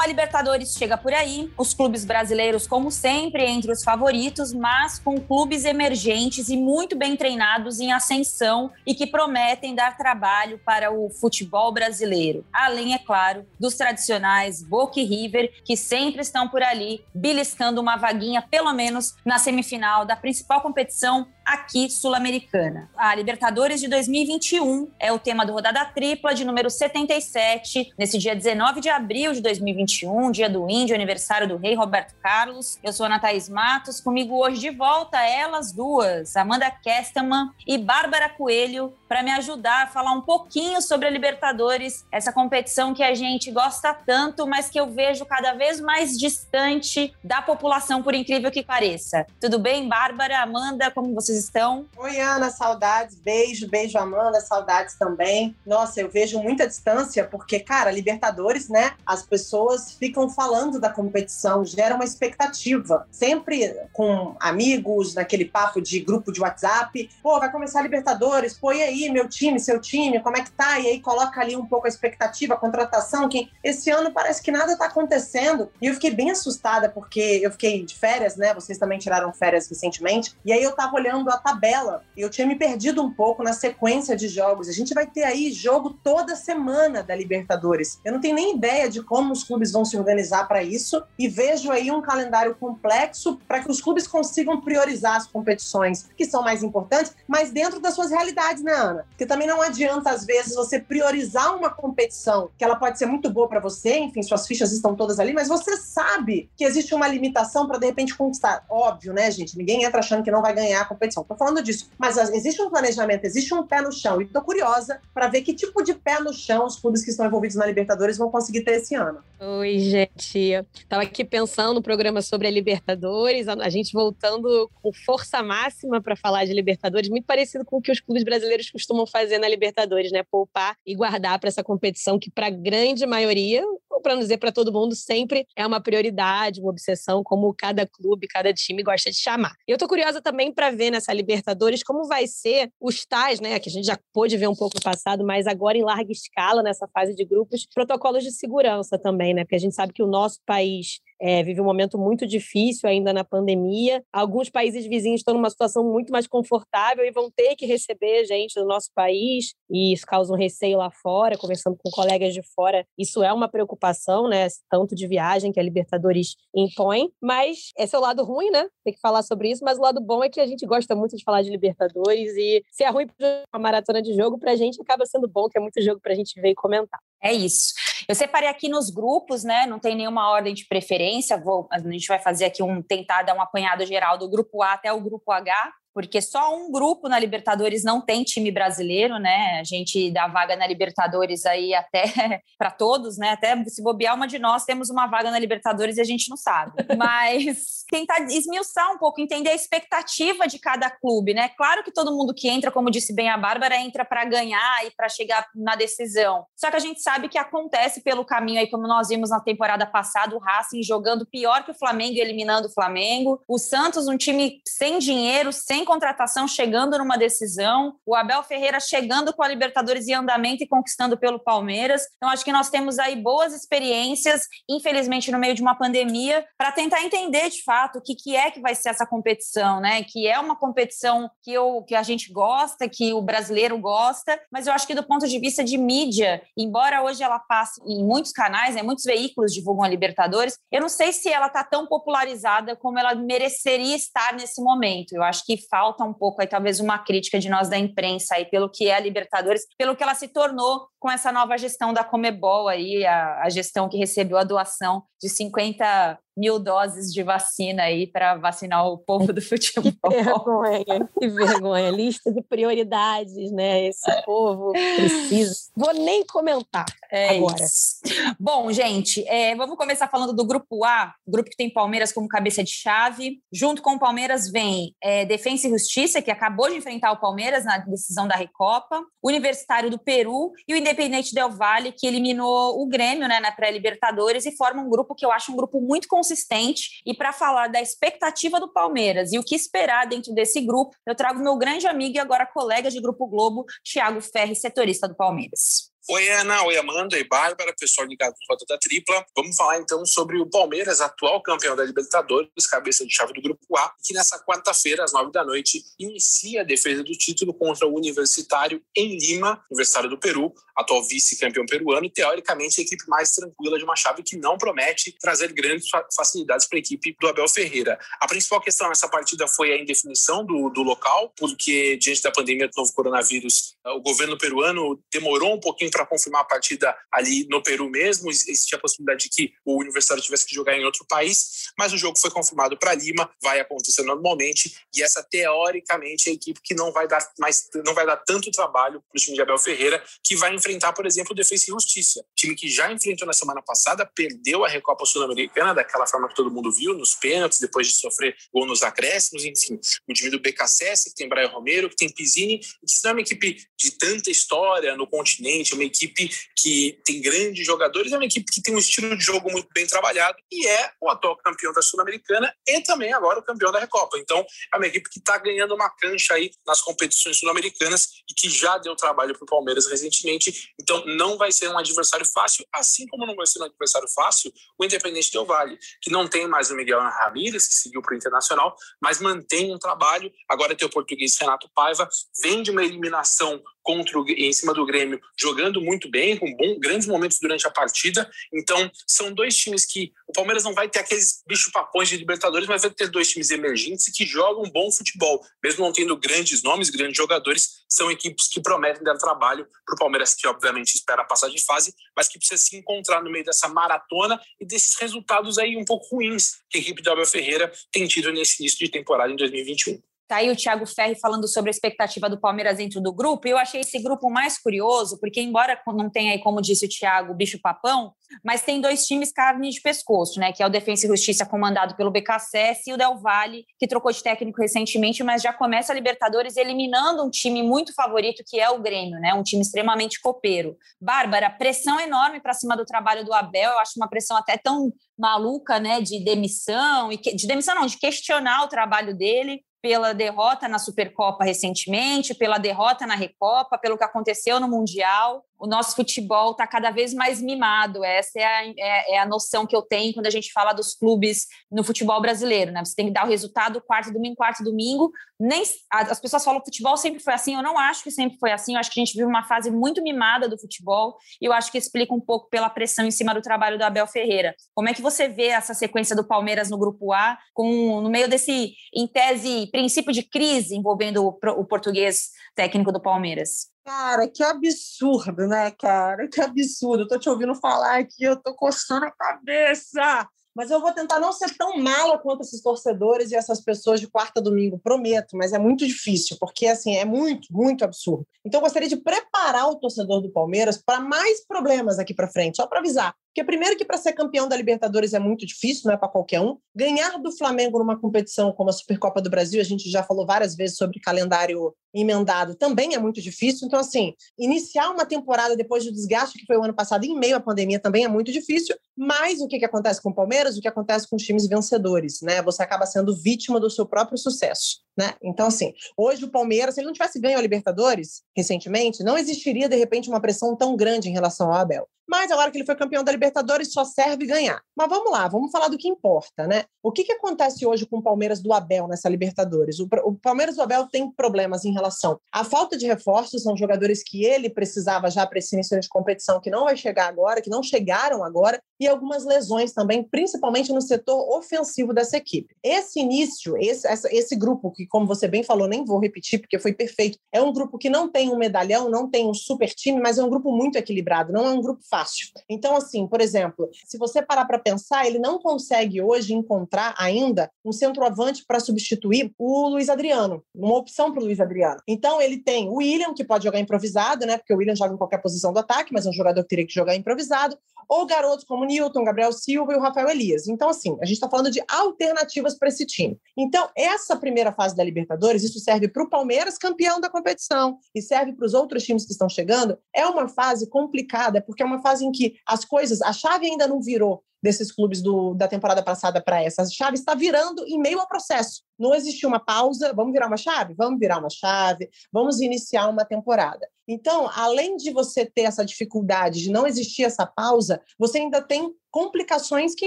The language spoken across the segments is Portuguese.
Uma Libertadores chega por aí. Os clubes brasileiros, como sempre, entre os favoritos, mas com clubes emergentes e muito bem treinados em ascensão e que prometem dar trabalho para o futebol brasileiro. Além, é claro, dos tradicionais Boca e River, que sempre estão por ali, beliscando uma vaguinha, pelo menos, na semifinal da principal competição aqui sul-americana. A Libertadores de 2021 é o tema do Rodada Tripla de número 77, nesse dia 19 de abril de 2021, dia do Índio, aniversário do rei Roberto Carlos. Eu sou a Ana Thaís Matos, comigo hoje de volta elas duas, Amanda Kesterman e Bárbara Coelho, para me ajudar a falar um pouquinho sobre a Libertadores, essa competição que a gente gosta tanto, mas que eu vejo cada vez mais distante da população, por incrível que pareça. Tudo bem, Bárbara, Amanda, como vocês estão? Oi, Ana, saudades. Beijo, beijo, Amanda, saudades também. Nossa, eu vejo muita distância, porque, cara, Libertadores, né? As pessoas ficam falando da competição, gera uma expectativa. Sempre com amigos, naquele papo de grupo de WhatsApp. Pô, vai começar a Libertadores, pô, e aí, meu time, seu time, como é que tá? E aí coloca ali um pouco a expectativa, a contratação, que esse ano parece que nada tá acontecendo. E eu fiquei bem assustada, porque eu fiquei de férias, né? Vocês também tiraram férias recentemente. E aí eu tava olhando a tabela e eu tinha me perdido um pouco na sequência de jogos. A gente vai ter aí jogo toda semana da Libertadores. Eu não tenho nem ideia de como os clubes vão se organizar para isso e vejo aí um calendário complexo para que os clubes consigam priorizar as competições que são mais importantes, mas dentro das suas realidades, né, Ana? Porque também não adianta, às vezes, você priorizar uma competição que ela pode ser muito boa para você, enfim, suas fichas estão todas ali, mas você sabe que existe uma limitação para de repente conquistar. Óbvio, né, gente? Ninguém entra achando que não vai ganhar a competição. Estou falando disso. Mas existe um planejamento, existe um pé no chão. E estou curiosa para ver que tipo de pé no chão os clubes que estão envolvidos na Libertadores vão conseguir ter esse ano. Oi, gente. Estava aqui pensando no programa sobre a Libertadores, a gente voltando com força máxima para falar de Libertadores, muito parecido com o que os clubes brasileiros costumam fazer na Libertadores, né? Poupar e guardar para essa competição que, para a grande maioria, ou para não dizer para todo mundo, sempre é uma prioridade, uma obsessão, como cada clube, cada time gosta de chamar. Eu estou curiosa também para ver nessa Libertadores como vai ser os tais, né, que a gente já pôde ver um pouco no passado, mas agora em larga escala nessa fase de grupos, protocolos de segurança também, né? Porque a gente sabe que o nosso país é, vive um momento muito difícil ainda na pandemia. Alguns países vizinhos estão numa situação muito mais confortável e vão ter que receber gente do nosso país, e isso causa um receio lá fora, conversando com colegas de fora. Isso é uma preocupação, né? Esse tanto de viagem que a Libertadores impõe. Mas esse é o lado ruim, né? Tem que falar sobre isso, mas o lado bom é que a gente gosta muito de falar de Libertadores e se é ruim para uma maratona de jogo, para a gente acaba sendo bom, que é muito jogo para a gente ver e comentar. É isso. Eu separei aqui nos grupos, né? Não tem nenhuma ordem de preferência. Vou, a gente vai fazer aqui um tentar dar um apanhado geral do grupo A até o grupo H porque só um grupo na Libertadores não tem time brasileiro, né? A gente dá vaga na Libertadores aí até para todos, né? Até se bobear uma de nós temos uma vaga na Libertadores e a gente não sabe. Mas tentar esmiuçar um pouco, entender a expectativa de cada clube, né? Claro que todo mundo que entra, como disse bem a Bárbara, entra para ganhar e para chegar na decisão. Só que a gente sabe que acontece pelo caminho aí, como nós vimos na temporada passada, o Racing jogando pior que o Flamengo eliminando o Flamengo. O Santos, um time sem dinheiro, sem sem contratação, chegando numa decisão. O Abel Ferreira chegando com a Libertadores em andamento e conquistando pelo Palmeiras. Então, acho que nós temos aí boas experiências, infelizmente, no meio de uma pandemia, para tentar entender de fato o que, que é que vai ser essa competição, né? Que é uma competição que, eu, que a gente gosta, que o brasileiro gosta, mas eu acho que do ponto de vista de mídia, embora hoje ela passe em muitos canais, né, muitos veículos divulgam a Libertadores, eu não sei se ela está tão popularizada como ela mereceria estar nesse momento. Eu acho que falta um pouco aí talvez uma crítica de nós da imprensa aí pelo que é a Libertadores, pelo que ela se tornou com essa nova gestão da Comebol aí, a, a gestão que recebeu a doação de 50 mil doses de vacina aí para vacinar o povo do futebol. Que vergonha, que vergonha. Lista de prioridades, né? Esse povo precisa. Vou nem comentar é agora. Isso. Bom, gente, é, vamos começar falando do grupo A, grupo que tem Palmeiras como cabeça de chave. Junto com o Palmeiras vem é, Defensa e Justiça, que acabou de enfrentar o Palmeiras na decisão da Recopa, Universitário do Peru e o Independente Del Valle, que eliminou o Grêmio né, na pré-Libertadores e forma um grupo que eu acho um grupo muito consistente. E para falar da expectativa do Palmeiras e o que esperar dentro desse grupo, eu trago meu grande amigo e agora colega de Grupo Globo, Thiago Ferri, setorista do Palmeiras. Oi, Ana. Oi, Amanda. Oi, Bárbara. Pessoal ligado no Rota da Tripla. Vamos falar então sobre o Palmeiras, atual campeão da Libertadores, cabeça de chave do Grupo A, que nessa quarta-feira, às nove da noite, inicia a defesa do título contra o Universitário em Lima, Universitário do Peru, atual vice-campeão peruano, e teoricamente a equipe mais tranquila de uma chave que não promete trazer grandes facilidades para a equipe do Abel Ferreira. A principal questão nessa partida foi a indefinição do, do local, porque diante da pandemia do novo coronavírus, o governo peruano demorou um pouquinho para para confirmar a partida ali no Peru mesmo. Existia a possibilidade de que o Universitário tivesse que jogar em outro país, mas o jogo foi confirmado para Lima, vai acontecer normalmente. E essa, teoricamente, é a equipe que não vai dar, mais, não vai dar tanto trabalho para o time de Abel Ferreira, que vai enfrentar, por exemplo, o Defesa e Justiça. Time que já enfrentou na semana passada, perdeu a Recopa Sul-Americana daquela forma que todo mundo viu, nos pênaltis, depois de sofrer gol nos acréscimos, enfim. O time do BKSS, que tem Brian Romero, que tem Pizzini, que não é uma equipe de tanta história no continente, uma equipe que tem grandes jogadores, é uma equipe que tem um estilo de jogo muito bem trabalhado e é o atual campeão da Sul-Americana e também agora o campeão da Recopa. Então, é uma equipe que está ganhando uma cancha aí nas competições sul-americanas e que já deu trabalho para o Palmeiras recentemente. Então, não vai ser um adversário fácil, assim como não vai ser um adversário fácil o Independente Del Vale, que não tem mais o Miguel Ramírez, que seguiu para o Internacional, mas mantém um trabalho. Agora tem o português Renato Paiva, vem de uma eliminação contra o, em cima do Grêmio, jogando muito bem, com bom, grandes momentos durante a partida. Então, são dois times que o Palmeiras não vai ter aqueles bicho-papões de Libertadores, mas vai ter dois times emergentes que jogam bom futebol. Mesmo não tendo grandes nomes, grandes jogadores, são equipes que prometem dar trabalho para o Palmeiras, que obviamente espera passar de fase, mas que precisa se encontrar no meio dessa maratona e desses resultados aí um pouco ruins que a equipe do Abel Ferreira tem tido nesse início de temporada em 2021. Tá aí o Thiago Ferri falando sobre a expectativa do Palmeiras dentro do grupo. E eu achei esse grupo mais curioso, porque, embora não tenha aí, como disse o Thiago, bicho-papão, mas tem dois times carne de pescoço, né? Que é o Defensa e Justiça, comandado pelo BKSS, e o Del Valle, que trocou de técnico recentemente, mas já começa a Libertadores eliminando um time muito favorito, que é o Grêmio, né? Um time extremamente copeiro. Bárbara, pressão enorme para cima do trabalho do Abel. Eu acho uma pressão até tão maluca, né? De demissão, e de demissão não, de questionar o trabalho dele pela derrota na Supercopa recentemente, pela derrota na Recopa, pelo que aconteceu no Mundial o nosso futebol está cada vez mais mimado. Essa é a, é, é a, noção que eu tenho quando a gente fala dos clubes no futebol brasileiro. Né? Você tem que dar o resultado quarto domingo, quarto domingo. Nem, as pessoas falam que o futebol sempre foi assim. Eu não acho que sempre foi assim. Eu acho que a gente vive uma fase muito mimada do futebol e eu acho que explica um pouco pela pressão em cima do trabalho do Abel Ferreira. Como é que você vê essa sequência do Palmeiras no Grupo A, com, no meio desse, em tese, princípio de crise envolvendo o, o português técnico do Palmeiras? Cara, que absurdo, né, cara? Que absurdo. Eu tô te ouvindo falar aqui, eu tô coçando a cabeça. Mas eu vou tentar não ser tão mala quanto esses torcedores e essas pessoas de quarta a domingo, prometo, mas é muito difícil, porque assim, é muito, muito absurdo. Então eu gostaria de preparar o torcedor do Palmeiras para mais problemas aqui para frente, só para avisar. Porque, primeiro, que para ser campeão da Libertadores é muito difícil, não é para qualquer um. Ganhar do Flamengo numa competição como a Supercopa do Brasil, a gente já falou várias vezes sobre calendário emendado, também é muito difícil. Então, assim, iniciar uma temporada depois do desgaste que foi o ano passado, em meio à pandemia, também é muito difícil. Mas o que, que acontece com o Palmeiras? O que acontece com os times vencedores, né? Você acaba sendo vítima do seu próprio sucesso, né? Então, assim, hoje o Palmeiras, se ele não tivesse ganho a Libertadores recentemente, não existiria, de repente, uma pressão tão grande em relação ao Abel. Mas agora que ele foi campeão da Libertadores, só serve ganhar. Mas vamos lá, vamos falar do que importa, né? O que, que acontece hoje com o Palmeiras do Abel nessa Libertadores? O, o Palmeiras do Abel tem problemas em relação à falta de reforços, são jogadores que ele precisava já para esse início de competição, que não vai chegar agora, que não chegaram agora, e algumas lesões também, principalmente no setor ofensivo dessa equipe. Esse início, esse, esse grupo que, como você bem falou, nem vou repetir porque foi perfeito. É um grupo que não tem um medalhão, não tem um super time, mas é um grupo muito equilibrado, não é um grupo fácil. Então, assim, por exemplo, se você parar para pensar, ele não consegue hoje encontrar ainda um centroavante para substituir o Luiz Adriano, uma opção para o Luiz Adriano. Então, ele tem o William, que pode jogar improvisado, né? Porque o William joga em qualquer posição do ataque, mas é um jogador que teria que jogar improvisado ou garotos como Newton, Gabriel Silva e o Rafael Elias. Então, assim, a gente está falando de alternativas para esse time. Então, essa primeira fase da Libertadores, isso serve para o Palmeiras, campeão da competição, e serve para os outros times que estão chegando. É uma fase complicada, porque é uma fase em que as coisas, a chave ainda não virou desses clubes do, da temporada passada para essa. A chave está virando em meio ao processo. Não existiu uma pausa, vamos virar uma chave? Vamos virar uma chave, vamos iniciar uma temporada. Então, além de você ter essa dificuldade de não existir essa pausa, você ainda tem complicações que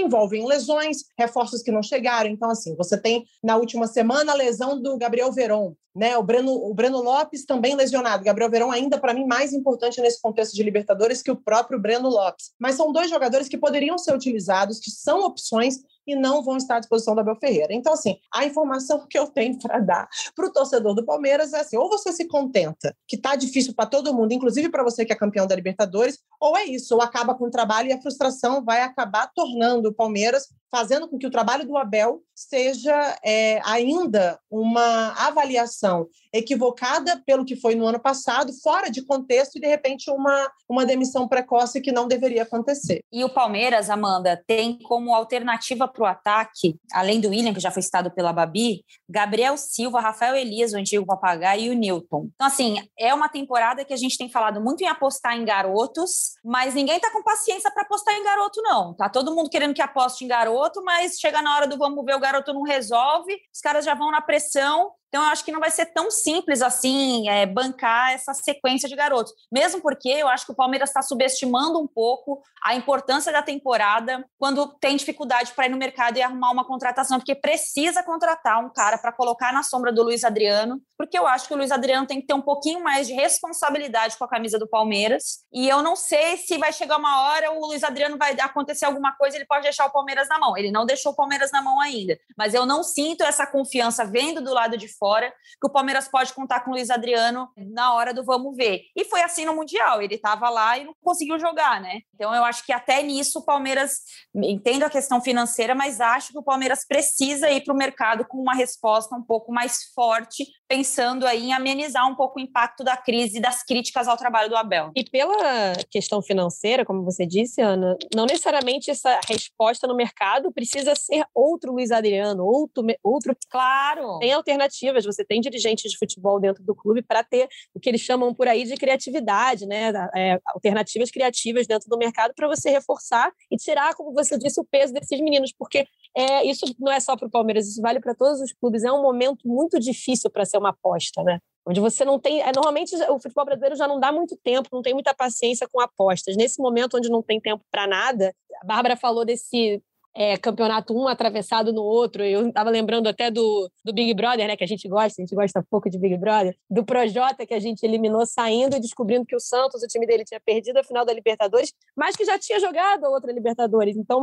envolvem lesões, reforços que não chegaram. Então, assim, você tem na última semana a lesão do Gabriel Veron, né? O Breno, o Breno Lopes também lesionado. Gabriel Verão ainda para mim mais importante nesse contexto de Libertadores que o próprio Breno Lopes. Mas são dois jogadores que poderiam ser utilizados, que são opções e não vão estar à disposição do Abel Ferreira. Então, assim, a informação que eu tenho para dar para o torcedor do Palmeiras é assim: ou você se contenta, que está difícil para todo mundo, inclusive para você que é campeão da Libertadores, ou é isso, ou acaba com o trabalho e a frustração vai acabar tornando o Palmeiras fazendo com que o trabalho do Abel seja é, ainda uma avaliação equivocada pelo que foi no ano passado, fora de contexto e, de repente, uma, uma demissão precoce que não deveria acontecer. E o Palmeiras, Amanda, tem como alternativa para o ataque, além do William, que já foi citado pela Babi, Gabriel Silva, Rafael Elias, o antigo papagaio, e o Newton. Então, assim, é uma temporada que a gente tem falado muito em apostar em garotos, mas ninguém está com paciência para apostar em garoto, não. Tá todo mundo querendo que aposte em garoto, mas chega na hora do vamos ver, o garoto não resolve, os caras já vão na pressão então, eu acho que não vai ser tão simples assim é, bancar essa sequência de garotos. Mesmo porque eu acho que o Palmeiras está subestimando um pouco a importância da temporada quando tem dificuldade para ir no mercado e arrumar uma contratação, porque precisa contratar um cara para colocar na sombra do Luiz Adriano, porque eu acho que o Luiz Adriano tem que ter um pouquinho mais de responsabilidade com a camisa do Palmeiras. E eu não sei se vai chegar uma hora o Luiz Adriano vai acontecer alguma coisa, ele pode deixar o Palmeiras na mão. Ele não deixou o Palmeiras na mão ainda, mas eu não sinto essa confiança vendo do lado de fora fora, que o Palmeiras pode contar com o Luiz Adriano na hora do vamos ver. E foi assim no Mundial, ele estava lá e não conseguiu jogar, né? Então eu acho que até nisso o Palmeiras, entendo a questão financeira, mas acho que o Palmeiras precisa ir para o mercado com uma resposta um pouco mais forte, pensando aí em amenizar um pouco o impacto da crise e das críticas ao trabalho do Abel. E pela questão financeira, como você disse, Ana, não necessariamente essa resposta no mercado precisa ser outro Luiz Adriano, outro, outro. Claro. Tem alternativa alternativas, você tem dirigentes de futebol dentro do clube para ter o que eles chamam por aí de criatividade, né? É, alternativas criativas dentro do mercado para você reforçar e tirar, como você disse, o peso desses meninos, porque é, isso não é só para o Palmeiras, isso vale para todos os clubes. É um momento muito difícil para ser uma aposta, né? onde você não tem. É, normalmente o futebol brasileiro já não dá muito tempo, não tem muita paciência com apostas. Nesse momento onde não tem tempo para nada, a Bárbara falou desse é, campeonato um atravessado no outro. Eu estava lembrando até do, do Big Brother, né? Que a gente gosta, a gente gosta pouco de Big Brother, do Projota que a gente eliminou saindo e descobrindo que o Santos, o time dele, tinha perdido a final da Libertadores, mas que já tinha jogado a outra Libertadores. Então,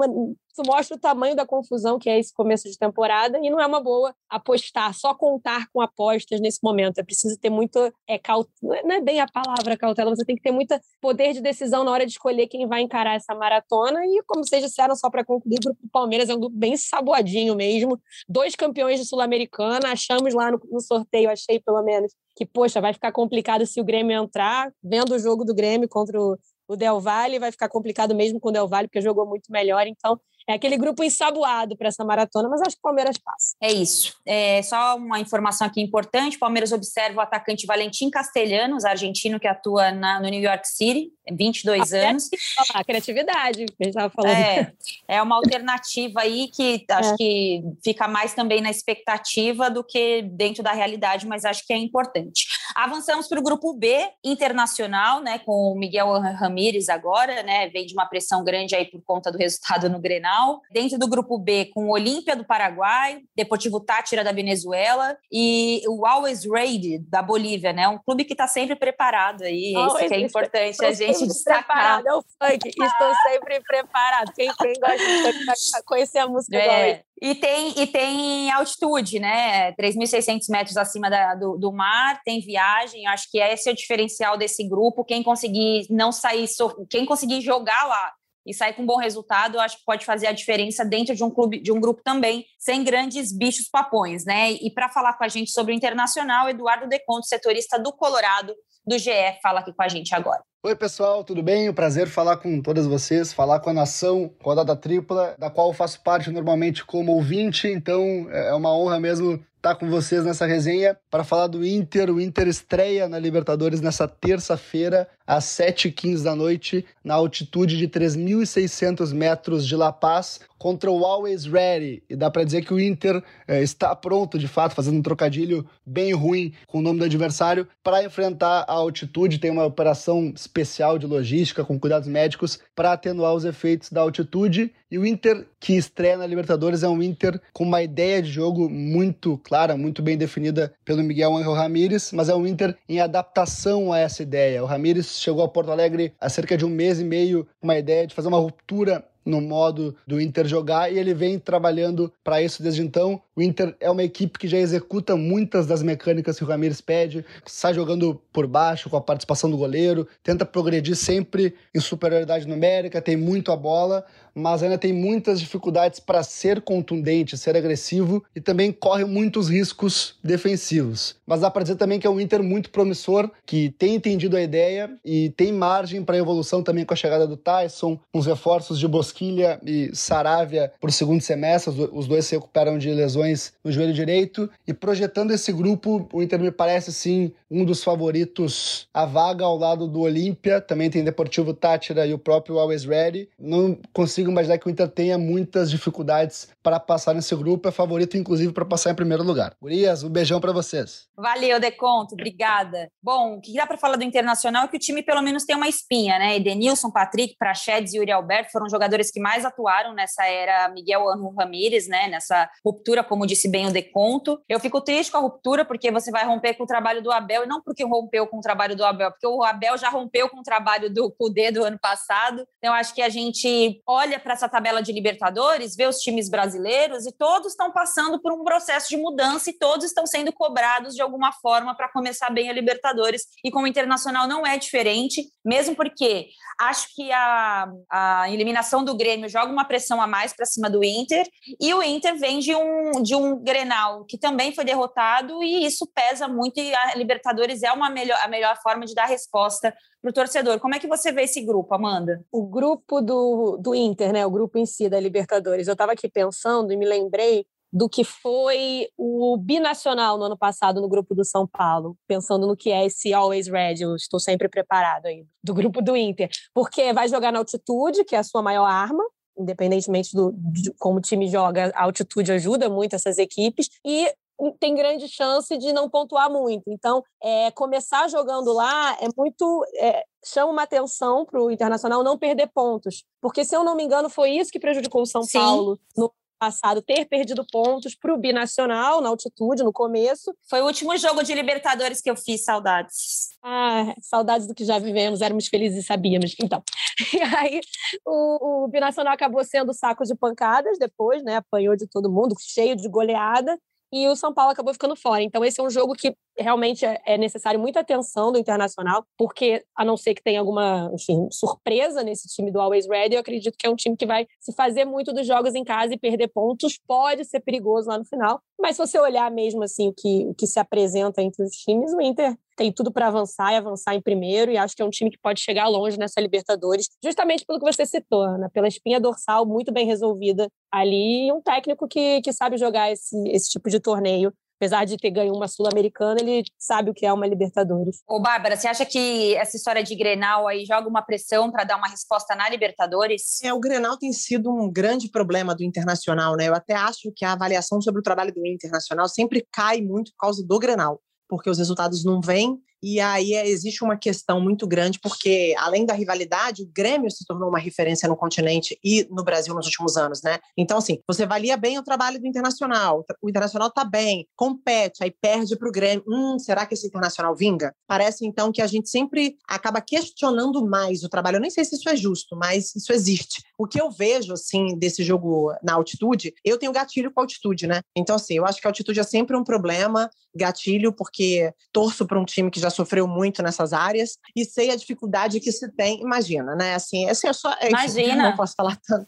isso mostra o tamanho da confusão que é esse começo de temporada e não é uma boa apostar, só contar com apostas nesse momento. É preciso ter muito é, cautela, não é bem a palavra cautela, você tem que ter muito poder de decisão na hora de escolher quem vai encarar essa maratona e, como vocês disseram, só para concluir, o o Palmeiras é um grupo bem saboadinho mesmo. Dois campeões de Sul-Americana, achamos lá no, no, sorteio, achei pelo menos, que, poxa, vai ficar complicado se o Grêmio entrar. Vendo o jogo do Grêmio contra o, o Del Valle, vai ficar complicado mesmo com o Del Valle, porque jogou muito melhor. Então, é aquele grupo ensaboado para essa maratona, mas acho que o Palmeiras passa. É isso. É, só uma informação aqui importante: o Palmeiras observa o atacante Valentim Castelhanos, argentino que atua na, no New York City, 22 a anos. A criatividade, que a gente estava falando. É, é uma alternativa aí que acho é. que fica mais também na expectativa do que dentro da realidade, mas acho que é importante. Avançamos para o grupo B internacional, né, com o Miguel Ramírez agora, né, vem de uma pressão grande aí por conta do resultado no Grenal final. Dentro do grupo B, com o Olímpia do Paraguai, Deportivo Tátira da Venezuela e o Always Ready da Bolívia, né? Um clube que está sempre preparado aí. Esse que é importante a gente destacar. Preparado, é o funk. Estou sempre preparado. Quem, quem gosta de conhecer a música é. E tem, e tem altitude, né? 3.600 metros acima da, do, do, mar, tem viagem. Acho que esse é o diferencial desse grupo. Quem conseguir não sair, quem conseguir jogar lá e sair com um bom resultado, acho que pode fazer a diferença dentro de um clube, de um grupo também, sem grandes bichos papões, né? E para falar com a gente sobre o internacional, Eduardo Deconto, setorista do Colorado, do GE, fala aqui com a gente agora. Oi, pessoal, tudo bem? Um prazer falar com todas vocês, falar com a nação Rodada Tripla, da qual eu faço parte normalmente como ouvinte, então é uma honra mesmo estar com vocês nessa resenha para falar do Inter. O Inter estreia na Libertadores nessa terça-feira, às 7h15 da noite, na altitude de 3.600 metros de La Paz, contra o Always Ready. E dá para dizer que o Inter é, está pronto, de fato, fazendo um trocadilho bem ruim com o nome do adversário, para enfrentar a altitude. Tem uma operação especial de logística com cuidados médicos para atenuar os efeitos da altitude. E o Inter que estreia na Libertadores é um Inter com uma ideia de jogo muito clara, muito bem definida pelo Miguel Angel Ramírez, mas é um Inter em adaptação a essa ideia. O Ramírez chegou a Porto Alegre há cerca de um mês e meio com uma ideia de fazer uma ruptura no modo do Inter jogar e ele vem trabalhando para isso desde então. O Inter é uma equipe que já executa muitas das mecânicas que o Ramires pede, sai jogando por baixo com a participação do goleiro, tenta progredir sempre em superioridade numérica, tem muito a bola, mas ainda tem muitas dificuldades para ser contundente, ser agressivo e também corre muitos riscos defensivos. Mas dá para dizer também que é um Inter muito promissor, que tem entendido a ideia e tem margem para evolução também com a chegada do Tyson, com os reforços de Bosquilha e Saravia para o segundo semestre, os dois se recuperam de lesões no joelho direito e projetando esse grupo, o Inter me parece sim um dos favoritos à vaga ao lado do Olímpia, também tem Deportivo Tátira e o próprio Always Ready. Não consigo consigo imaginar que o Inter tenha muitas dificuldades para passar nesse grupo. É favorito, inclusive, para passar em primeiro lugar. Gurias, um beijão para vocês. Valeu, Deconto. Obrigada. Bom, o que dá para falar do Internacional é que o time pelo menos tem uma espinha, né? Edenilson, Patrick, Prachedes e Yuri Alberto foram jogadores que mais atuaram nessa era Miguel Anjo Ramírez, né? Nessa ruptura, como disse bem o Deconto. Eu fico triste com a ruptura porque você vai romper com o trabalho do Abel, e não porque rompeu com o trabalho do Abel, porque o Abel já rompeu com o trabalho do Cudê do ano passado. Então, acho que a gente olha olha para essa tabela de Libertadores, vê os times brasileiros e todos estão passando por um processo de mudança e todos estão sendo cobrados de alguma forma para começar bem a Libertadores. E com o Internacional não é diferente, mesmo porque acho que a, a eliminação do Grêmio joga uma pressão a mais para cima do Inter e o Inter vem de um, de um Grenal que também foi derrotado e isso pesa muito e a Libertadores é uma melhor, a melhor forma de dar resposta para o torcedor. Como é que você vê esse grupo, Amanda? O grupo do, do Inter, né? O grupo em si da Libertadores. Eu estava aqui pensando e me lembrei do que foi o binacional no ano passado no grupo do São Paulo, pensando no que é esse Always Ready, eu estou sempre preparado aí, do grupo do Inter, porque vai jogar na altitude, que é a sua maior arma, independentemente do, de como o time joga, a altitude ajuda muito essas equipes, e tem grande chance de não pontuar muito. Então, é, começar jogando lá é muito. É, chama uma atenção para o Internacional não perder pontos. Porque, se eu não me engano, foi isso que prejudicou o São Sim. Paulo no passado ter perdido pontos para o binacional na altitude no começo. Foi o último jogo de Libertadores que eu fiz, saudades. Ah, saudades do que já vivemos, éramos felizes e sabíamos. Então, e aí o, o binacional acabou sendo saco de pancadas depois, né? Apanhou de todo mundo, cheio de goleada e o São Paulo acabou ficando fora. Então, esse é um jogo que realmente é, é necessário muita atenção do Internacional, porque, a não ser que tenha alguma enfim, surpresa nesse time do Always Ready, eu acredito que é um time que vai se fazer muito dos jogos em casa e perder pontos. Pode ser perigoso lá no final, mas se você olhar mesmo assim o que, o que se apresenta entre os times, o Inter tem tudo para avançar e avançar em primeiro, e acho que é um time que pode chegar longe nessa Libertadores, justamente pelo que você citou, Ana, pela espinha dorsal muito bem resolvida ali, e um técnico que, que sabe jogar esse, esse tipo de torneio apesar de ter ganho uma Sul-Americana, ele sabe o que é uma Libertadores. Ô, Bárbara, você acha que essa história de Grenal aí joga uma pressão para dar uma resposta na Libertadores? É, o Grenal tem sido um grande problema do Internacional, né? Eu até acho que a avaliação sobre o trabalho do Internacional sempre cai muito por causa do Grenal porque os resultados não vêm E aí é, existe uma questão muito grande, porque além da rivalidade, o Grêmio se tornou uma referência no continente e no Brasil nos últimos anos, né? Então, assim, você valia bem o trabalho do Internacional, o Internacional tá bem, compete, aí perde para o Grêmio. Hum, será que esse Internacional vinga? Parece, então, que a gente sempre acaba questionando mais o trabalho. Eu nem sei se isso é justo, mas isso existe. O que eu vejo, assim, desse jogo na altitude, eu tenho gatilho com altitude, né? Então, assim, eu acho que a altitude é sempre um problema, gatilho, porque torço para um time que já sofreu muito nessas áreas e sei a dificuldade que se tem. Imagina, né? Assim, assim eu só. Imagina. Não posso falar tanto.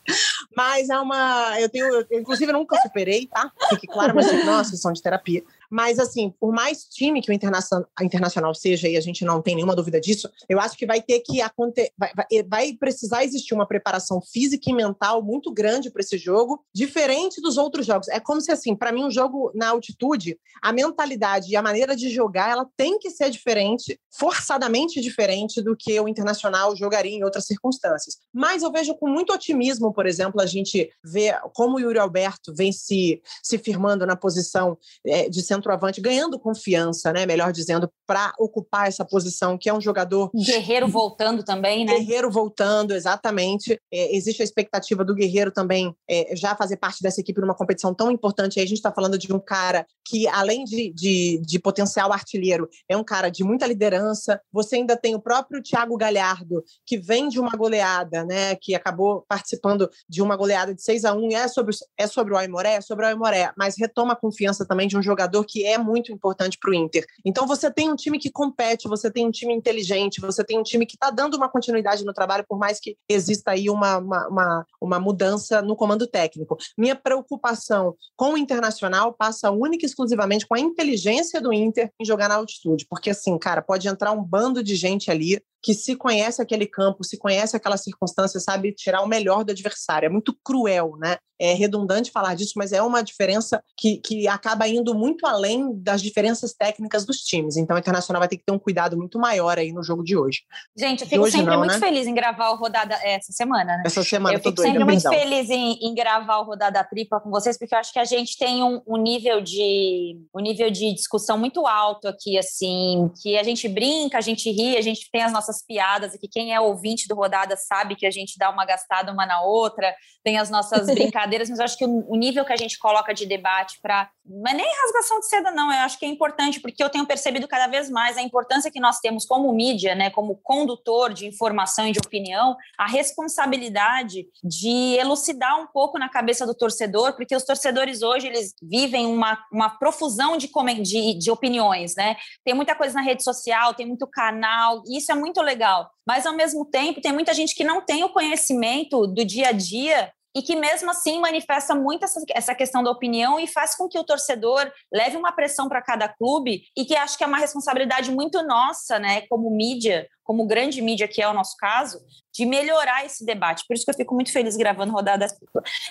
Mas é uma. Eu tenho. Eu, inclusive, eu nunca superei, tá? Fique claro, mas assim, nossa, sessão de terapia. Mas, assim, por mais time que o Internacional, internacional seja, e a gente não tem nenhuma dúvida disso, eu acho que vai ter que acontecer. Vai, vai, vai precisar existir uma preparação física e mental muito grande para esse jogo, diferente dos outros jogos. É como se, assim, para mim, um jogo na altitude, a mentalidade e a maneira de jogar, ela tem que ser diferente, forçadamente diferente do que o Internacional jogaria em outras circunstâncias. Mas eu vejo com muito otimismo, por exemplo, a gente vê como o Yuri Alberto vem se, se firmando na posição é, de centro centroavante ganhando confiança, né? Melhor dizendo, para ocupar essa posição, que é um jogador. Guerreiro voltando também, né? Guerreiro voltando, exatamente. É, existe a expectativa do Guerreiro também é, já fazer parte dessa equipe numa competição tão importante. Aí a gente está falando de um cara que, além de, de, de, potencial artilheiro, é um cara de muita liderança. Você ainda tem o próprio Thiago Galhardo, que vem de uma goleada, né? Que acabou participando de uma goleada de 6 a 1 é sobre, é sobre o Aimoré, é sobre o Aimoré, mas retoma a confiança também de um jogador que é muito importante para o Inter. Então você tem um time que compete, você tem um time inteligente, você tem um time que está dando uma continuidade no trabalho, por mais que exista aí uma, uma, uma, uma mudança no comando técnico. Minha preocupação com o Internacional passa única e exclusivamente com a inteligência do Inter em jogar na altitude, porque assim, cara, pode entrar um bando de gente ali que se conhece aquele campo, se conhece aquela circunstância, sabe tirar o melhor do adversário. É muito cruel, né? É redundante falar disso, mas é uma diferença que, que acaba indo muito além das diferenças técnicas dos times. Então, o Internacional vai ter que ter um cuidado muito maior aí no jogo de hoje. Gente, eu fico sempre não, muito né? feliz em gravar o Rodada essa semana, né? Essa semana, eu fico doida, sempre muito feliz em, em, gravar o Rodada Tripla com vocês, porque eu acho que a gente tem um, um, nível de um nível de discussão muito alto aqui, assim, que a gente brinca, a gente ri, a gente tem as nossas nossas piadas aqui. Quem é ouvinte do Rodada sabe que a gente dá uma gastada uma na outra, tem as nossas brincadeiras, mas eu acho que o nível que a gente coloca de debate para. Não é nem rasgação de seda, não. Eu acho que é importante, porque eu tenho percebido cada vez mais a importância que nós temos como mídia, né, como condutor de informação e de opinião, a responsabilidade de elucidar um pouco na cabeça do torcedor, porque os torcedores hoje eles vivem uma, uma profusão de, de, de opiniões, né? Tem muita coisa na rede social, tem muito canal, e isso é muito legal. Mas, ao mesmo tempo, tem muita gente que não tem o conhecimento do dia a dia e que mesmo assim manifesta muito essa, essa questão da opinião e faz com que o torcedor leve uma pressão para cada clube e que acho que é uma responsabilidade muito nossa, né, como mídia, como grande mídia que é o nosso caso, de melhorar esse debate. Por isso que eu fico muito feliz gravando rodada.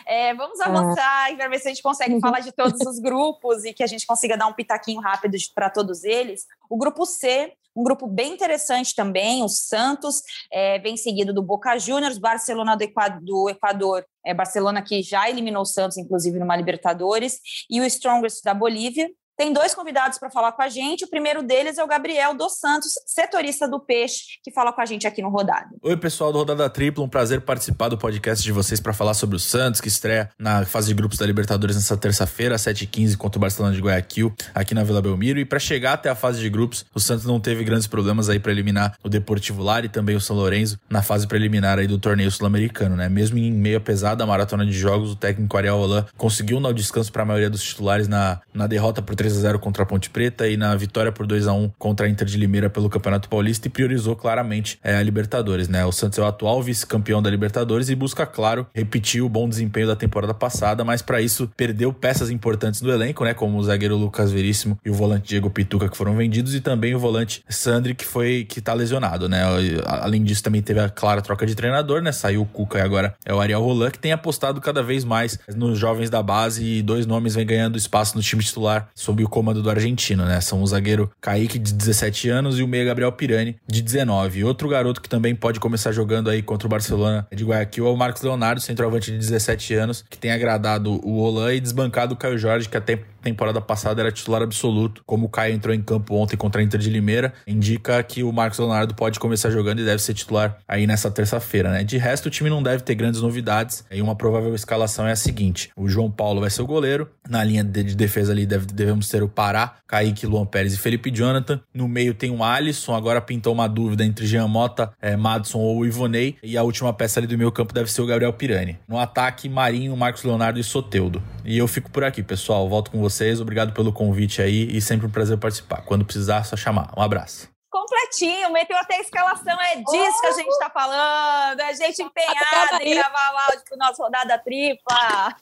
É, vamos é. avançar e ver se a gente consegue falar de todos os grupos e que a gente consiga dar um pitaquinho rápido para todos eles. O grupo C, um grupo bem interessante também, o Santos, é, vem seguido do Boca Juniors, Barcelona do Equador, do Equador é, Barcelona que já eliminou o Santos, inclusive, numa Libertadores, e o Strongest da Bolívia, tem dois convidados para falar com a gente. O primeiro deles é o Gabriel dos Santos, setorista do Peixe, que fala com a gente aqui no Rodada. Oi, pessoal do Rodada Tripla. Um prazer participar do podcast de vocês para falar sobre o Santos, que estreia na fase de grupos da Libertadores nessa terça-feira, às 7h15, contra o Barcelona de Guayaquil, aqui na Vila Belmiro. E para chegar até a fase de grupos, o Santos não teve grandes problemas aí para eliminar o Deportivo Lar e também o São Lourenço na fase preliminar aí do torneio sul-americano, né? Mesmo em meio a pesada maratona de jogos, o técnico Ariel Holan conseguiu o descanso para a maioria dos titulares na, na derrota por 3 3 a 0 contra a Ponte Preta e na vitória por 2 a 1 contra a Inter de Limeira pelo Campeonato Paulista e priorizou claramente é, a Libertadores, né? O Santos é o atual vice-campeão da Libertadores e busca, claro, repetir o bom desempenho da temporada passada, mas para isso perdeu peças importantes do elenco, né? Como o zagueiro Lucas Veríssimo e o volante Diego Pituca que foram vendidos e também o volante Sandri que foi que tá lesionado, né? Além disso também teve a clara troca de treinador, né? Saiu o Cuca e agora é o Ariel Roland que tem apostado cada vez mais nos jovens da base e dois nomes vem ganhando espaço no time titular sob o comando do argentino, né? São o zagueiro Kaique, de 17 anos, e o meia Gabriel Pirani, de 19. Outro garoto que também pode começar jogando aí contra o Barcelona de Guayaquil é o Marcos Leonardo, centroavante de 17 anos, que tem agradado o Olan e desbancado o Caio Jorge, que até temporada passada era titular absoluto. Como o Caio entrou em campo ontem contra a Inter de Limeira, indica que o Marcos Leonardo pode começar jogando e deve ser titular aí nessa terça-feira, né? De resto, o time não deve ter grandes novidades. E uma provável escalação é a seguinte: o João Paulo vai ser o goleiro. Na linha de defesa ali deve, devemos ter o Pará, Kaique, Luan Pérez e Felipe Jonathan. No meio tem o Alisson. Agora pintou uma dúvida entre Jean Mota, é, Madison ou Ivonei. E a última peça ali do meio campo deve ser o Gabriel Pirani. No ataque, Marinho, Marcos Leonardo e Soteudo. E eu fico por aqui, pessoal. Volto com vocês. Obrigado pelo convite aí e sempre um prazer participar. Quando precisar, é só chamar. Um abraço completinho, meteu até a escalação, é disso que a gente está falando, é gente empenhada em gravar o áudio pro nosso rodada tripla.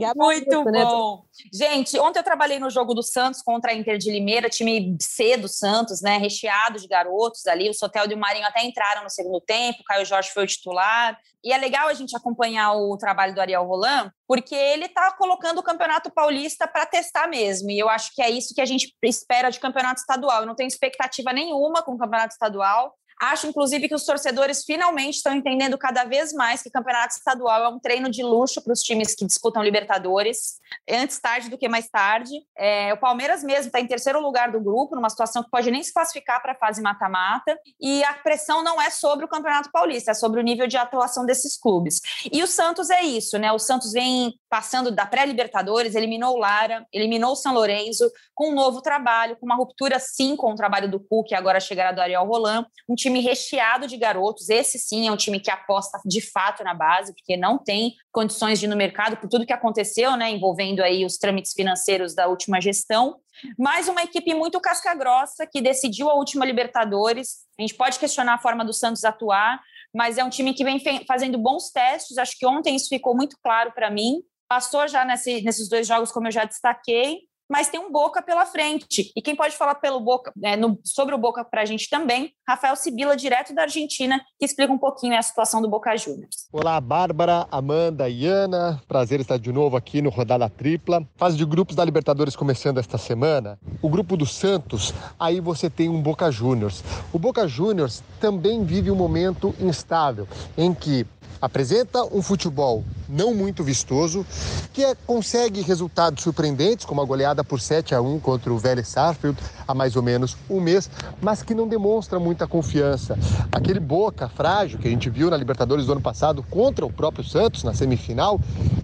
É isso. Muito né? bom. Gente, ontem eu trabalhei no jogo do Santos contra a Inter de Limeira, time C do Santos, né, recheado de garotos ali, o Sotel e o Marinho até entraram no segundo tempo, o Caio Jorge foi o titular, e é legal a gente acompanhar o trabalho do Ariel Roland, porque ele está colocando o Campeonato Paulista para testar mesmo. E eu acho que é isso que a gente espera de campeonato estadual. Eu não tenho expectativa nenhuma com o campeonato estadual. Acho, inclusive, que os torcedores finalmente estão entendendo cada vez mais que campeonato estadual é um treino de luxo para os times que disputam Libertadores, antes tarde do que mais tarde. É, o Palmeiras mesmo está em terceiro lugar do grupo, numa situação que pode nem se classificar para a fase mata-mata, e a pressão não é sobre o Campeonato Paulista, é sobre o nível de atuação desses clubes. E o Santos é isso, né? O Santos vem passando da pré-Libertadores, eliminou o Lara, eliminou o São Lourenço, com um novo trabalho, com uma ruptura sim com o trabalho do Cuca e agora a chegada do Ariel Roland, um time time recheado de garotos. Esse sim é um time que aposta de fato na base, porque não tem condições de ir no mercado por tudo que aconteceu, né, envolvendo aí os trâmites financeiros da última gestão. Mas uma equipe muito casca-grossa que decidiu a última Libertadores. A gente pode questionar a forma do Santos atuar, mas é um time que vem fazendo bons testes. Acho que ontem isso ficou muito claro para mim. Passou já nesse, nesses dois jogos, como eu já destaquei, mas tem um Boca pela frente. E quem pode falar pelo Boca, é, no, sobre o Boca para a gente também, Rafael Sibila, direto da Argentina, que explica um pouquinho a situação do Boca Juniors. Olá, Bárbara, Amanda e Ana. Prazer estar de novo aqui no Rodada Tripla. Fase de grupos da Libertadores começando esta semana. O grupo do Santos, aí você tem um Boca Juniors. O Boca Juniors também vive um momento instável, em que apresenta um futebol não muito vistoso, que é, consegue resultados surpreendentes, como a goleada por 7 a 1 contra o Vélez Sarsfield há mais ou menos um mês, mas que não demonstra muita confiança. Aquele Boca frágil que a gente viu na Libertadores do ano passado contra o próprio Santos na semifinal,